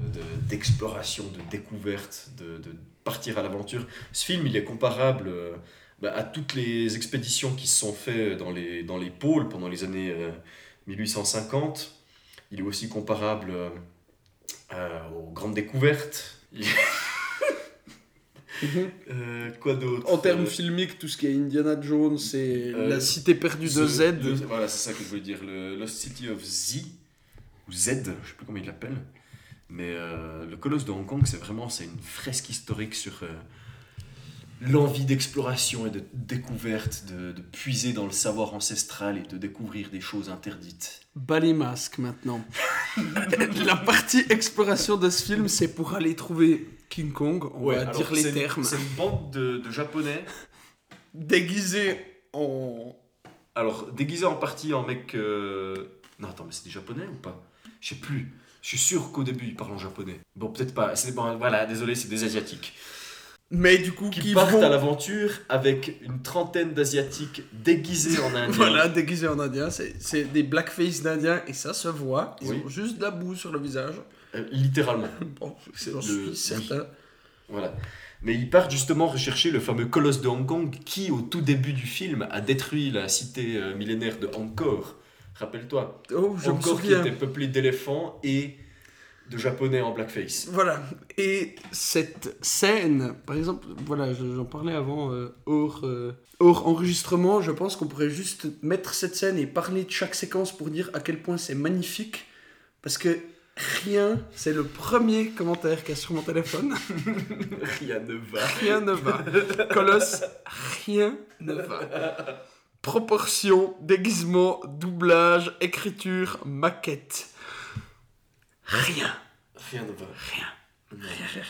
euh, de- d'exploration, de, découverte, de, de partir à l'aventure. Ce film, il est comparable euh, bah, à toutes les expéditions qui se sont faites dans les, dans les pôles pendant les années euh, 1850. Il est aussi comparable euh, euh, aux grandes découvertes. Euh, quoi d'autre En termes Euh, filmiques, tout ce qui est Indiana Jones et Euh, la cité perdue de Z. le- voilà, c'est ça que je voulais dire. Le Lost City of Z, ou Z, je sais plus comment il l'appelle. Mais euh, le colosse de Hong Kong, c'est vraiment c'est une fresque historique sur l'envie d'exploration et de découverte, de, de puiser dans le savoir ancestral et de découvrir des choses interdites. Bas les masques maintenant. la partie exploration de ce film, c'est pour aller trouver King Kong, on va dire les c'est- termes, C'est une bande de, de japonais, déguisés en... alors déguisés en partie en mec. euh, Non, attends, mais c'est des japonais ou pas? Je sais plus. Je suis sûr qu'au début ils parlent en japonais. Bon, peut-être pas. C'est bon, voilà, désolé, c'est des asiatiques. Mais du coup, qui, qui partent vont- à l'aventure avec une trentaine d'asiatiques déguisés en indien. Voilà, déguisés en indien, c'est des blackface d'indiens et ça se voit. Ils Oui. ont juste de la boue sur le visage. Euh, littéralement. Bon, c'est- certain. Voilà. Mais ils partent justement rechercher le fameux colosse de Hong Kong qui, au tout début du film, a détruit la cité euh, millénaire de Angkor. Rappelle-toi. Oh, Angkor qui était peuplé d'éléphants et de japonais en blackface. Voilà. Et cette scène, par exemple, voilà, je- j'en parlais avant, euh, hors, euh, hors enregistrement, je pense qu'on pourrait juste mettre cette scène et parler de chaque séquence pour dire à quel point c'est magnifique. Parce que rien, c'est le premier commentaire qu'il y a sur mon téléphone. Rien ne va. Rien ne va. Colosse, rien ne va. Proportion, déguisement, doublage, écriture, maquette. Rien. Rien ne va. Rien, rien, rien.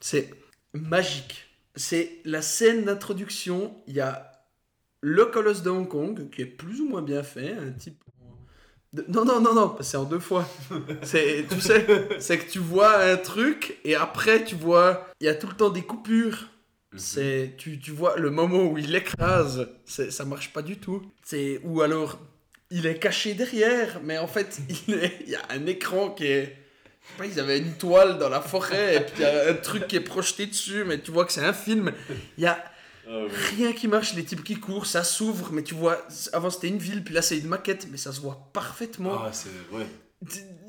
C'est magique. C'est la scène d'introduction. Il y a le colosse de Hong Kong, qui est plus ou moins bien fait. Un type. de- Non, non, non, non, c'est en deux fois. C'est, tu sais, c'est que tu vois un truc et après tu vois, il y a tout le temps des coupures. C'est, tu, tu vois le moment où il écrase, c'est, ça marche pas du tout. C'est, ou alors il est caché derrière, mais en fait il, est, il y a un écran qui est, ils avaient une toile dans la forêt et puis il y a un truc qui est projeté dessus, mais tu vois que c'est un film. Il y a Ah rien qui marche, les types qui courent, ça s'ouvre, mais tu vois, avant c'était une ville, puis là c'est une maquette, mais ça se voit parfaitement. Ah, c'est. Ouais.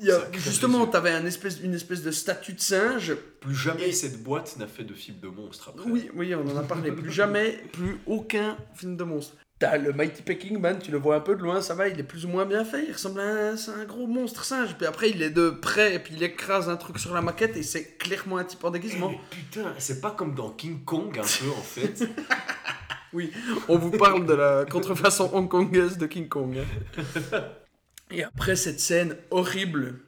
Il y a- ça crève justement, un espèce, une espèce de statue de singe. Plus jamais Et- cette boîte n'a fait de film de monstre après. Oui, oui, on en a parlé. Plus jamais, plus aucun film de monstre. T'as le Mighty Peking Man, tu le vois un peu de loin, ça va, il est plus ou moins bien fait. Il ressemble à un, gros monstre singe. Puis après, il est de près, et puis il écrase un truc sur la maquette, et c'est clairement un type en déguisement. Mais putain, c'est pas comme dans King Kong un peu en fait. On vous parle de la contrefaçon hongkongaise de King Kong. hein. Et après cette scène horrible,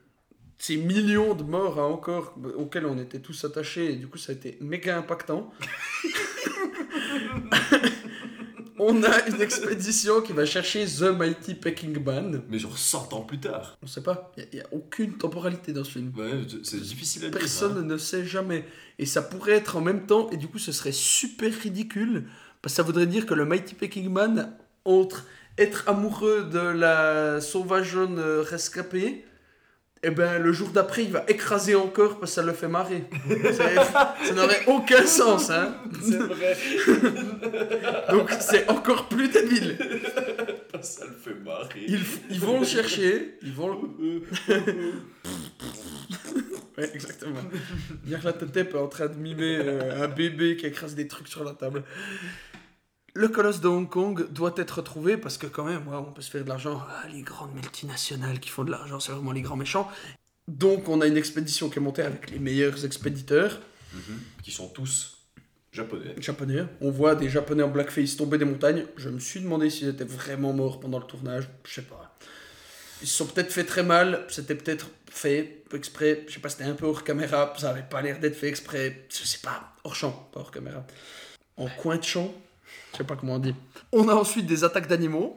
ces millions de morts à encore auxquels on était tous attachés, et du coup ça a été méga impactant. on a une expédition qui va chercher The Mighty Peking Man. Mais genre 100 ans plus tard. On sait pas, il n'y a, aucune temporalité dans ce film. Ouais, c'est difficile à dire. Personne hein. ne sait jamais. Et ça pourrait être en même temps, et du coup ce serait super ridicule, parce que ça voudrait dire que le Mighty Peking Man, entre être amoureux de la sauvageonne rescapée, et ben le jour d'après il va écraser encore parce que ça le fait marrer. Ça n'aurait aucun sens, hein. C'est vrai. Donc c'est encore plus débile. Ça le fait marrer. Ils, ils vont le chercher, ils vont le... Ouais, exactement. Nyarlathotep est en train de mimer euh, un bébé qui écrase des trucs sur la table. Le colosse de Hong Kong doit être retrouvé parce que quand même, ouais, on peut se faire de l'argent. Ah, les grandes multinationales qui font de l'argent, c'est vraiment les grands méchants. Donc on a une expédition qui est montée avec les meilleurs expéditeurs Mhm. Qui sont tous japonais. japonais. On voit des japonais en blackface tomber des montagnes. Je me suis demandé s'ils étaient vraiment morts pendant le tournage. Je sais pas. Ils se sont peut-être fait très mal. C'était peut-être fait exprès. Je sais pas, c'était un peu hors caméra. Ça avait pas l'air d'être fait exprès. Je sais pas. Hors champ, pas hors caméra. En coin de champ. Je sais pas comment on dit. On a ensuite des attaques d'animaux.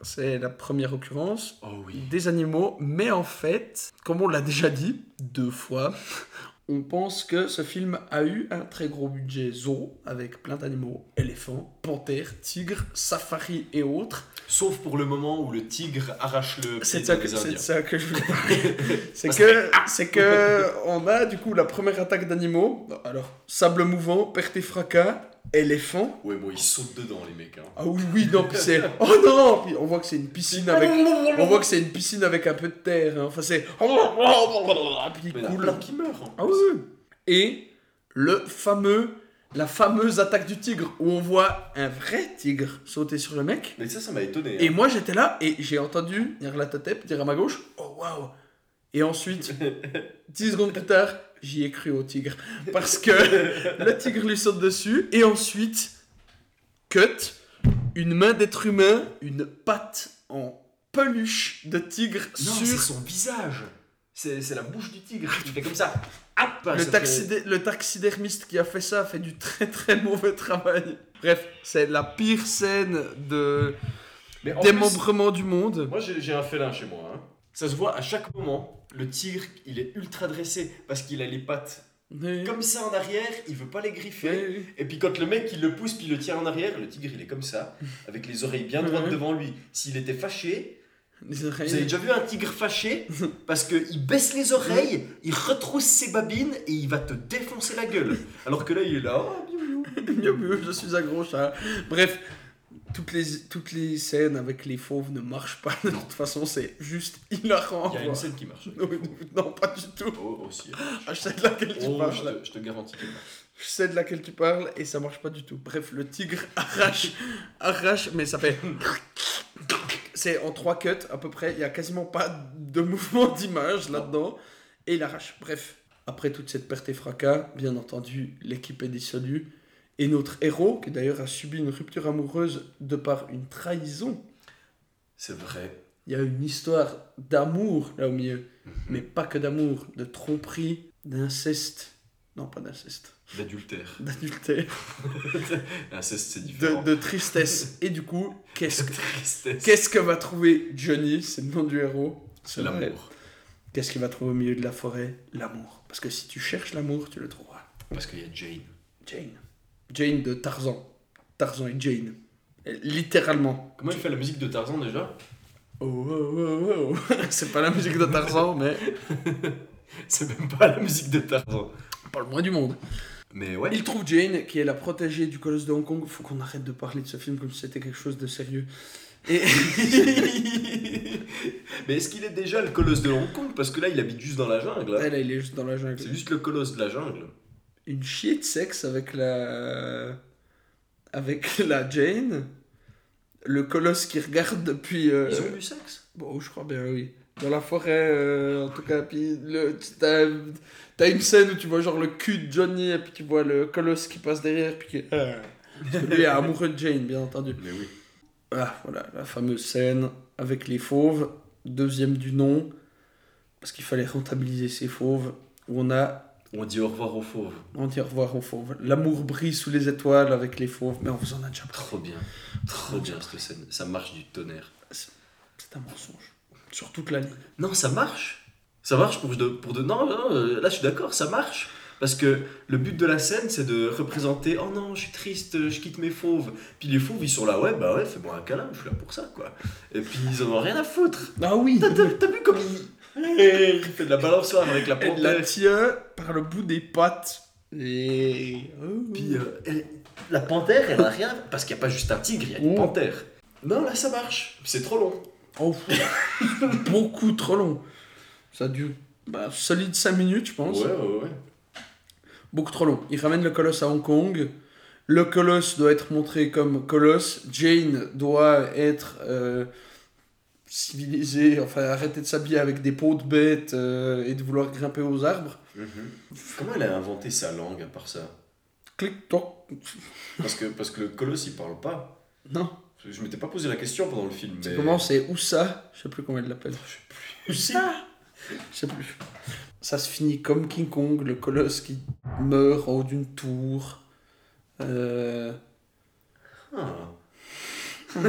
C'est la première occurrence Oh oui. des animaux, mais en fait, comme on l'a déjà dit deux fois, on pense que ce film a eu un très gros budget zoo avec plein d'animaux, éléphants, panthères, tigres, safaris et autres. Sauf pour le moment où le tigre arrache le pied C'est que- ça que je voulais parler. c'est que, c'est que on a du coup la première attaque d'animaux. Alors, sable mouvant, perte et fracas, éléphant. Ouais, bon, ils sautent dedans, les mecs. Hein. Ah oui, oui, non, puis c'est. Oh non Puis on voit que c'est une piscine avec. On voit que c'est une piscine avec un peu de terre. hein. Enfin, c'est. Puis il coule. qui meurent. en Ah oui. Et le fameux. La fameuse attaque du tigre où on voit un vrai tigre sauter sur le mec. Mais ça, ça m'a étonné. Et hein. moi j'étais là et j'ai entendu Nyarlathotep dire à ma gauche Oh waouh Et ensuite, 10 secondes plus tard, j'y ai cru au tigre. Parce que le tigre lui saute dessus et ensuite, cut, une main d'être humain, une patte en peluche de tigre Non, sur c'est son visage. C'est la bouche du tigre. Il fait comme ça. Hop, Le, fait- le taxidermiste qui a fait ça a fait du très très mauvais travail. Bref, c'est la pire scène de plus, démembrement du monde. Moi, j'ai j'ai un félin chez moi. hein. Ça se voit à chaque moment. Le tigre, il est ultra dressé parce qu'il a les pattes Oui. comme ça en arrière, il veut pas les griffer. Oui, oui. Et puis quand le mec il le pousse puis il le tient en arrière, le tigre il est comme ça, avec les oreilles bien droites devant lui. S'il était fâché, vous avez déjà vu un tigre fâché Parce qu'il baisse les oreilles, il retrousse ses babines et il va te défoncer la gueule. Alors que là il est là, oh, je suis un gros chat. Bref, toutes les, toutes les scènes avec les fauves ne marchent pas. De toute façon, c'est juste hilarant. il y a une scène qui marche. Non, non, pas du tout. Oh, aussi. Ah, je sais de laquelle tu Oh, parles. je, te, je te garantis qu'elle marche. Je sais de laquelle tu parles et ça marche pas du tout. Bref, le tigre arrache, arrache, mais ça fait. C'est en trois cuts à peu près. Il y a quasiment pas de mouvement d'image là-dedans et il arrache. Bref, après toute cette perte et fracas, bien entendu, l'équipe est dissolue et notre héros, qui d'ailleurs a subi une rupture amoureuse de par une trahison. C'est vrai. Il y a une histoire d'amour là au milieu, mais pas que d'amour, de tromperie, d'inceste. Non, pas d'inceste, D'adultère. d'adultère. Inceste, c'est différent. de tristesse. Et du coup, qu'est-ce que, qu'est-ce que va trouver Johnny? C'est le nom du héros. C'est l'amour. Qu'est-ce qu'il va trouver au milieu de la forêt? L'amour. Parce que si tu cherches l'amour, tu le trouveras. Parce qu'il y a Jane. Jane. Jane de Tarzan. Tarzan et Jane. Littéralement. Comment il fait la musique de Tarzan déjà Oh, oh, oh, oh. C'est pas la musique de Tarzan, mais C'est même pas la musique de Tarzan. pas le moins du monde. Mais ouais. Il trouve Jane, qui est la protégée du colosse de Hong Kong. Faut qu'on arrête de parler de ce film comme si c'était quelque chose de sérieux. Et Mais est-ce qu'il est déjà le colosse de Hong Kong? Parce que là, il habite juste dans la jungle. hein. elle, il est juste dans la jungle. C'est juste le colosse de la jungle. Une chier de sexe avec la avec la Jane le colosse qui regarde depuis euh, Ils ont du sexe? Bon je crois bien oui dans la forêt euh, en tout cas puis le t'as t'as une scène où tu vois genre le cul de Johnny et puis tu vois le colosse qui passe derrière puis qui ah. Parce que lui est amoureux de Jane bien entendu Mais oui. ah voilà la fameuse scène avec les fauves deuxième du nom parce qu'il fallait rentabiliser ces fauves où on a On dit au revoir aux fauves. On dit au revoir aux fauves. L'amour brille sous les étoiles avec les fauves, mais on vous en a déjà parlé. Trop bien. Trop bien cette scène. Ça marche du tonnerre. C'est un mensonge. Sur toute la ligne. Non, ça marche. Ça marche pour de, pour de... Non, non, euh, là je suis d'accord, ça marche. Parce que le but de la scène, c'est de représenter Oh non, je suis triste, je quitte mes fauves. Puis les fauves, ils sont là, ouais, bah ouais, fais-moi un câlin, je suis là pour ça, quoi. Et puis ils en ont rien à foutre. Ah oui T'as vu comme il... il fait de la balançoire avec la Elle la tient par le bout des pattes. Et. Oh. Puis euh, elle- la panthère, elle a rien. Parce qu'il n'y a pas juste un tigre, il y a une Oh. panthère. Non, là ça marche. C'est trop long. Oh, beaucoup trop long. Ça dure bah, solide 5 minutes, je pense. ouais, ouais. Beaucoup trop long. Il ramène le colosse à Hong Kong. Le colosse doit être montré comme colosse. Jane doit être euh, civilisée, enfin arrêter de s'habiller avec des peaux de bêtes euh, et de vouloir grimper aux arbres. Comment elle a inventé sa langue à part ça? Clic, toc. parce que, parce que le colosse il parle pas. Non. Je m'étais pas posé la question pendant le film. C'est mais... comment C'est Oussa? Je sais plus comment elle l'appelle. Je sais plus. Oussa? Je sais plus. Ça se finit comme King Kong, le colosse qui meurt en haut d'une tour. Euh, Ah.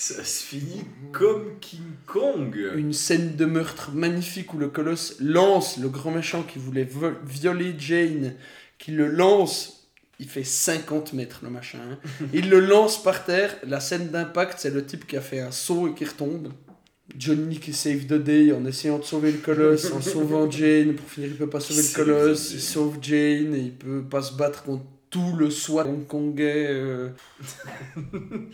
ça se finit comme King Kong. une scène de meurtre magnifique où le colosse lance le grand méchant qui voulait vo- violer Jane, qui le lance. Il fait 50 mètres le machin. hein. Il le lance par terre. La scène d'impact, c'est le type qui a fait un saut et qui retombe. Johnny qui save the day en essayant de sauver le colosse, en sauvant Jane. Pour finir, il peut pas sauver le colosse. Il sauve Jane et il peut pas se battre contre tout le SWAT hongkongais. euh.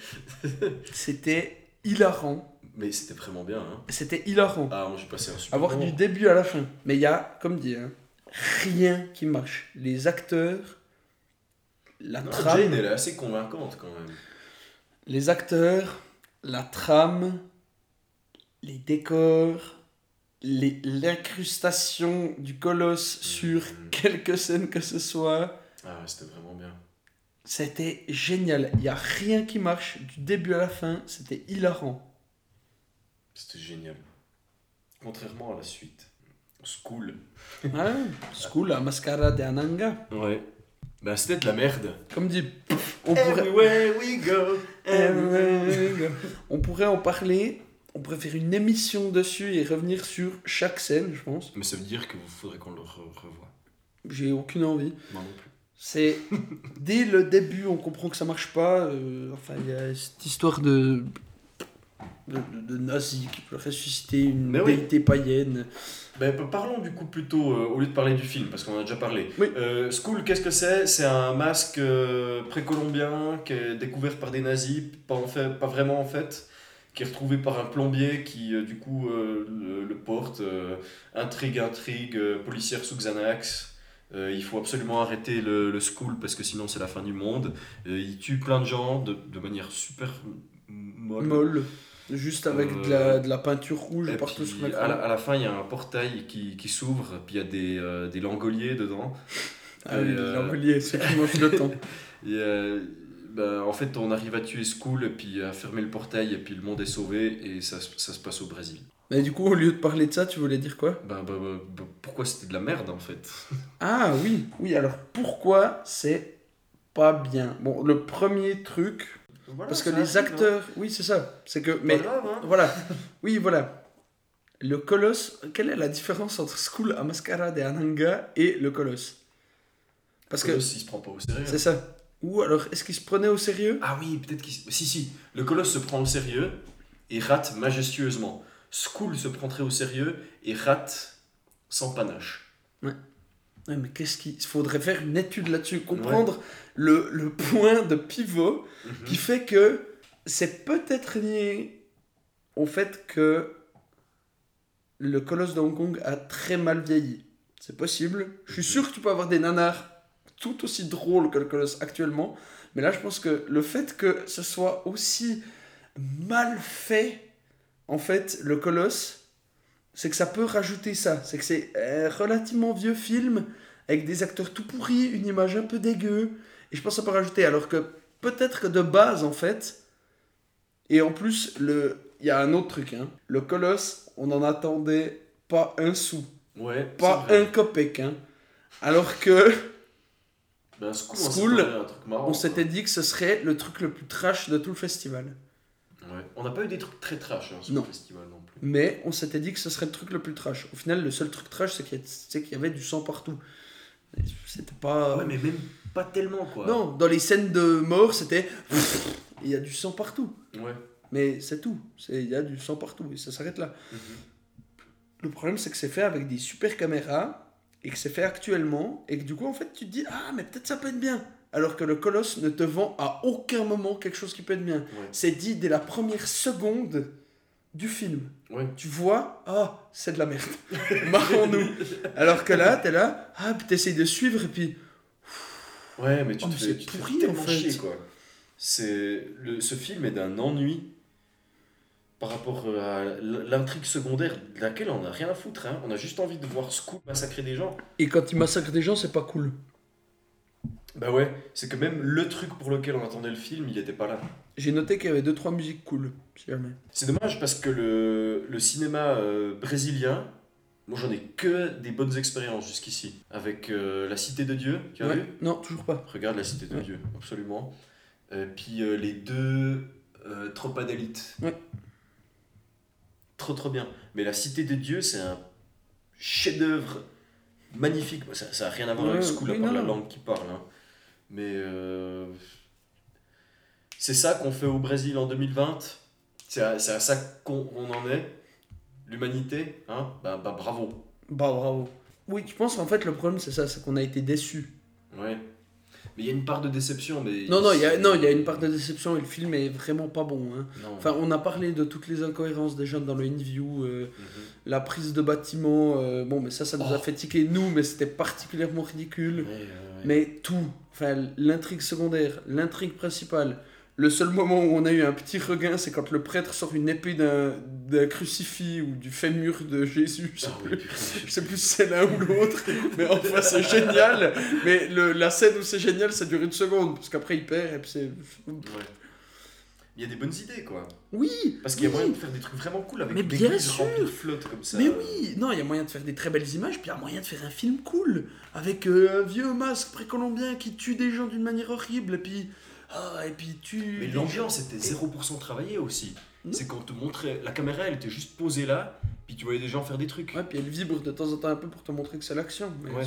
C'était hilarant. Mais c'était vraiment bien. Hein. C'était hilarant. Ah, moi j'ai passé un super Avoir du début à la fin. Mais il y a, comme dit, hein, rien qui marche. Les acteurs, la Non, trame, Jane, elle est assez convaincante quand même. les acteurs, la trame, les décors, les- l'incrustation du colosse sur Mhm. quelques scènes que ce soit. Ah ouais, c'était vraiment bien. C'était génial. Il n'y a rien qui marche du début à la fin. C'était hilarant. C'était génial. Contrairement à la suite. School. Ouais, School, la mascara de Ananga. Ouais. Bah c'était de la merde. Comme dit, on pourrait... Everywhere we go. everywhere- On pourrait en parler, on pourrait faire une émission dessus et revenir sur chaque scène, je pense. Mais ça veut dire qu'il faudrait qu'on le re- revoie. J'ai aucune envie. Moi non plus. C'est dès le début, on comprend que ça marche pas. euh, enfin, il y a cette histoire de de, de, de nazi qui peut ressusciter une Mais oui. déité païenne. Ben, parlons du coup plutôt, euh, au lieu de parler du film, parce qu'on en a déjà parlé. Oui. Euh, School, qu'est-ce que c'est? C'est un masque précolombien qui est découvert par des nazis, pas, en fait, pas vraiment en fait, qui est retrouvé par un plombier qui euh, du coup euh, le, le porte. euh, intrigue, intrigue, policière sous Xanax. Euh, il faut absolument arrêter le, le school parce que sinon c'est la fin du monde. Euh, il tue plein de gens de, de manière super molle. Molle. Juste avec Euh, de, la, de la peinture rouge partout sur l'écran. à, la, à la fin, il y a un portail qui, qui s'ouvre, puis il y a des, euh, des langoliers dedans. Ah oui, Et, euh, l'envolier, c'est qui mange le temps. Et, euh, ben, en fait, on arrive à tuer School, puis à fermer le portail, et puis le monde est sauvé, et ça, ça se passe au Brésil. Mais du coup, au lieu de parler de ça, tu voulais dire quoi Ben, ben, ben, ben, pourquoi c'était de la merde en fait Ah oui, oui, alors pourquoi c'est pas bien? Bon, le premier truc, parce que les acteurs, oui, c'est ça, c'est que, mais hein. voilà, oui, voilà. Le colosse, quelle est la différence entre School à Mascara de Ananga et le colosse? Parce que il se prend pas au sérieux. c'est ça. Ou alors, est-ce qu'il se prenait au sérieux? Ah oui, peut-être qu'il. Si, si, le colosse se prend au sérieux et rate majestueusement. School se prend très au sérieux et rate sans panache. Ouais, mais qu'est-ce qu'il faudrait faire une étude là-dessus, comprendre le, le point de pivot Mhm. qui fait que c'est peut-être lié au fait que le colosse de Hong Kong a très mal vieilli. C'est possible. Je suis sûr que tu peux avoir des nanars tout aussi drôles que le colosse actuellement, mais là je pense que le fait que ce soit aussi mal fait, en fait, le colosse, c'est que ça peut rajouter ça. C'est que c'est un relativement vieux film avec des acteurs tout pourris, une image un peu dégueu, et je pense que ça peut rajouter. Alors que peut-être que de base, en fait, et en plus, le... il y a un autre truc, hein. le colosse, on n'en attendait pas un sou, Ouais, pas un copec. Hein. Alors que Ben, School, on s'était dit que ce serait le truc le plus trash de tout le festival. Ouais. On n'a pas eu des trucs très trash hein, sur Non. le festival non plus. Mais on s'était dit que ce serait le truc le plus trash. Au final, le seul truc trash, c'est qu'il y, avait du sang partout. C'était pas. Ouais, mais même pas tellement quoi. Non, dans les scènes de mort, c'était. Il y a du sang partout. Ouais. Mais c'est tout. C'est- Il y a du sang partout et ça s'arrête là. Mhm. Le problème, c'est que c'est fait avec des super caméras et que c'est fait actuellement et que du coup, en fait, tu te dis Ah, mais peut-être ça peut être bien. Alors que le colosse ne te vend à aucun moment quelque chose qui peut être bien. Ouais. C'est dit dès la première seconde du film. Ouais. Tu vois Ah, c'est de la merde. Marrons-nous. Alors que là, t'es là, ah, puis t'essayes de suivre et puis. Ouais, mais tu Oh, te mais fais, c'est tu te fais pourri, en fait. chier, quoi. C'est le, ce film est d'un ennui par rapport à l'intrigue secondaire de laquelle on n'a rien à foutre. Hein. On a juste envie de voir Scoop massacrer des gens. Et quand il massacre des gens, c'est pas cool. Bah ouais, c'est que même le truc pour lequel on attendait le film, il était pas là. J'ai noté qu'il y avait deux trois musiques cool, si jamais. C'est dommage parce que le, le cinéma euh, brésilien, moi j'en ai que des bonnes expériences jusqu'ici. Avec euh, La Cité de Dieu, tu as Ouais. vu? Non, toujours pas. Regarde La Cité de Ouais. Dieu, absolument. Euh, puis euh, les deux Tropa d'élite. Ouais. Trop trop bien. Mais La Cité de Dieu, c'est un chef-d'œuvre magnifique. Ça n'a rien à voir Ouais, avec School, oui, à part non, la langue qui parle. hein. Mais euh, c'est ça qu'on fait au Brésil en 2020. C'est à, ça qu'on on en est. L'humanité, hein bah, bah bravo. Bah bravo. Oui, je pense qu'en fait le problème c'est ça, c'est qu'on a été déçus. Ouais. Mais il y a une part de déception. Mais Non, non, il y a, non, il y a une part de déception et le film est vraiment pas bon. hein. Enfin, on a parlé de toutes les incohérences déjà dans le interview, euh, Mhm. la prise de bâtiment, euh, bon, mais ça, ça nous a Oh. fait tiquer nous, mais c'était particulièrement ridicule. Ouais. Mais tout, enfin, l'intrigue secondaire, l'intrigue principale, le seul moment où on a eu un petit regain, c'est quand le prêtre sort une épée d'un d'un crucifix ou du fémur de Jésus, je sais Ah plus. Je sais plus si c'est l'un ou l'autre, mais enfin c'est génial. Mais le, la scène où c'est génial, ça dure une seconde, parce qu'après il perd et puis c'est. Ouais. Il y a des bonnes idées, quoi. Oui Parce qu'il y a oui. moyen de faire des trucs vraiment cool avec Mais des bien sûr. de flotte comme ça. Mais oui, non, il y a moyen de faire des très belles images, puis il y a moyen de faire un film cool, avec euh, un vieux masque précolombien qui tue des gens d'une manière horrible, et puis. Ah, et puis tue. Mais l'ambiance était 0% travaillée aussi. Mhm. C'est qu'on te montrait. La caméra, elle était juste posée là, puis tu voyais des gens faire des trucs. Ouais, puis elle vibre de temps en temps un peu pour te montrer que c'est l'action. Mais Ouais.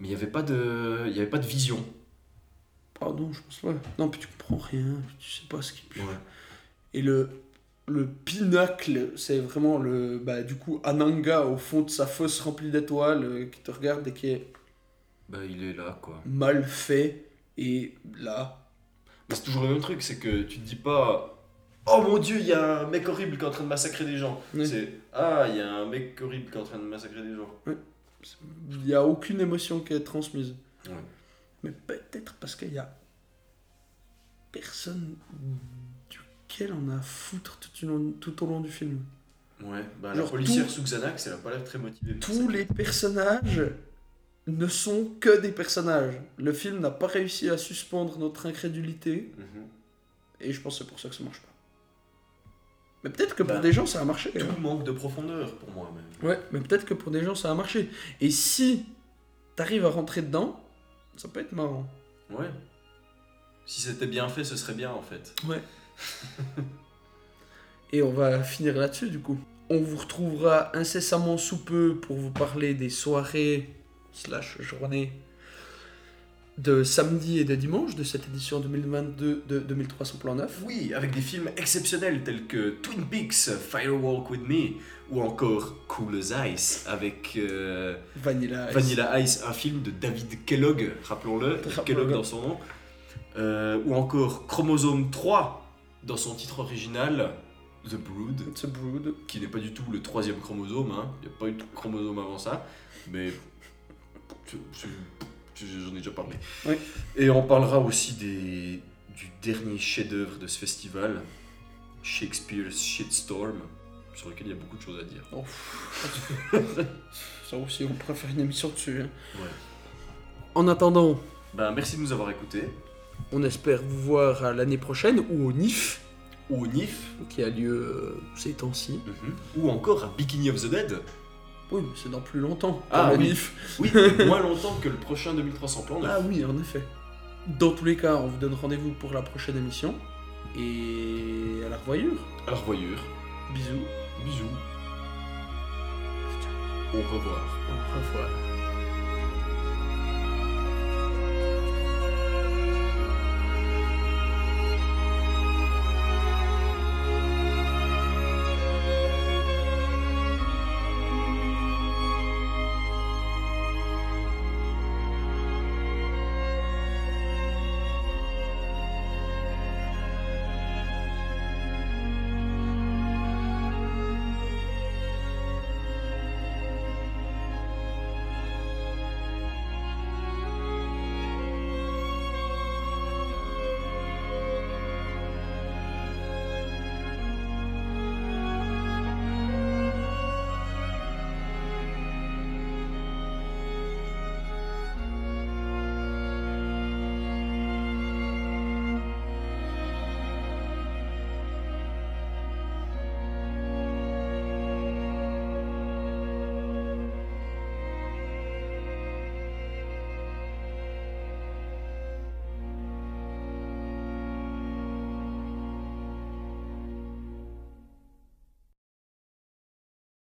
Mais il n'y avait, pas de- il y avait pas de vision. Pardon, je pense pas. Non, puis tu comprends rien, tu sais pas ce qui. Ouais. Et le, le pinacle, c'est vraiment le. Bah, du coup, Ananga au fond de sa fosse remplie d'étoiles euh, qui te regarde et qui est Bah, il est là, quoi. mal fait. Et là, Mais c'est toujours le même truc, c'est que tu te dis pas Oh mon dieu, il y a un mec horrible qui est en train de massacrer des gens. Oui. C'est Ah, il y a un mec horrible qui est en train de massacrer des gens. il n'y a aucune émotion qui est transmise. Mais peut-être parce qu'il y a personne duquel on a à foutre tout, au long- tout au long du film. Ouais, bah la policière tout- sous Xanax, elle a pas l'air très motivée. Tous les personnages ne sont que des personnages. Le film n'a pas réussi à suspendre notre incrédulité. Mhm. Et je pense que c'est pour ça que ça marche pas. Mais peut-être que pour Bah, des gens ça a marché. hein. Tout manque de profondeur pour moi, même. Ouais, mais peut-être que pour des gens ça a marché. Et si t'arrives à rentrer dedans, ça peut être marrant. Ouais. Si c'était bien fait, ce serait bien en fait. Ouais. Et on va finir là-dessus du coup. On vous retrouvera incessamment sous peu pour vous parler des soirées slash journées de samedi et de dimanche de cette édition 2022 de 2300 plan 9. Oui, avec des films exceptionnels tels que Twin Peaks, Firewalk with Me, ou encore Cool as Ice avec euh, Vanilla Ice. Vanilla Ice, un film de David Kellogg, rappelons-le, Rappelons-le. Kellogg dans son nom, Euh, ou encore Chromosome 3 dans son titre original, The Brood, It's a brood. qui n'est pas du tout le troisième chromosome, hein. il n'y a pas eu de chromosome avant ça, mais j'en ai déjà parlé. Oui. Et on parlera aussi des, du dernier chef-d'œuvre de ce festival, Shakespeare's Shitstorm, sur lequel il y a beaucoup de choses à dire. Oh, ça aussi, on pourrait faire une émission dessus. hein. Ouais. En attendant, Ben, merci de nous avoir écoutés. on espère vous voir l'année prochaine ou au NIF, Ou au NIF, qui a lieu euh, ces temps-ci. ou encore à Bikini of the Dead. Oui, mais c'est dans plus longtemps. Ah, oui. Oui, moins longtemps que le prochain 2300 plans. Ah oui, en effet. Dans tous les cas, on vous donne rendez-vous pour la prochaine émission. Et à la revoyure. À la revoyure. Bisous. Bisous. Au revoir. Au revoir.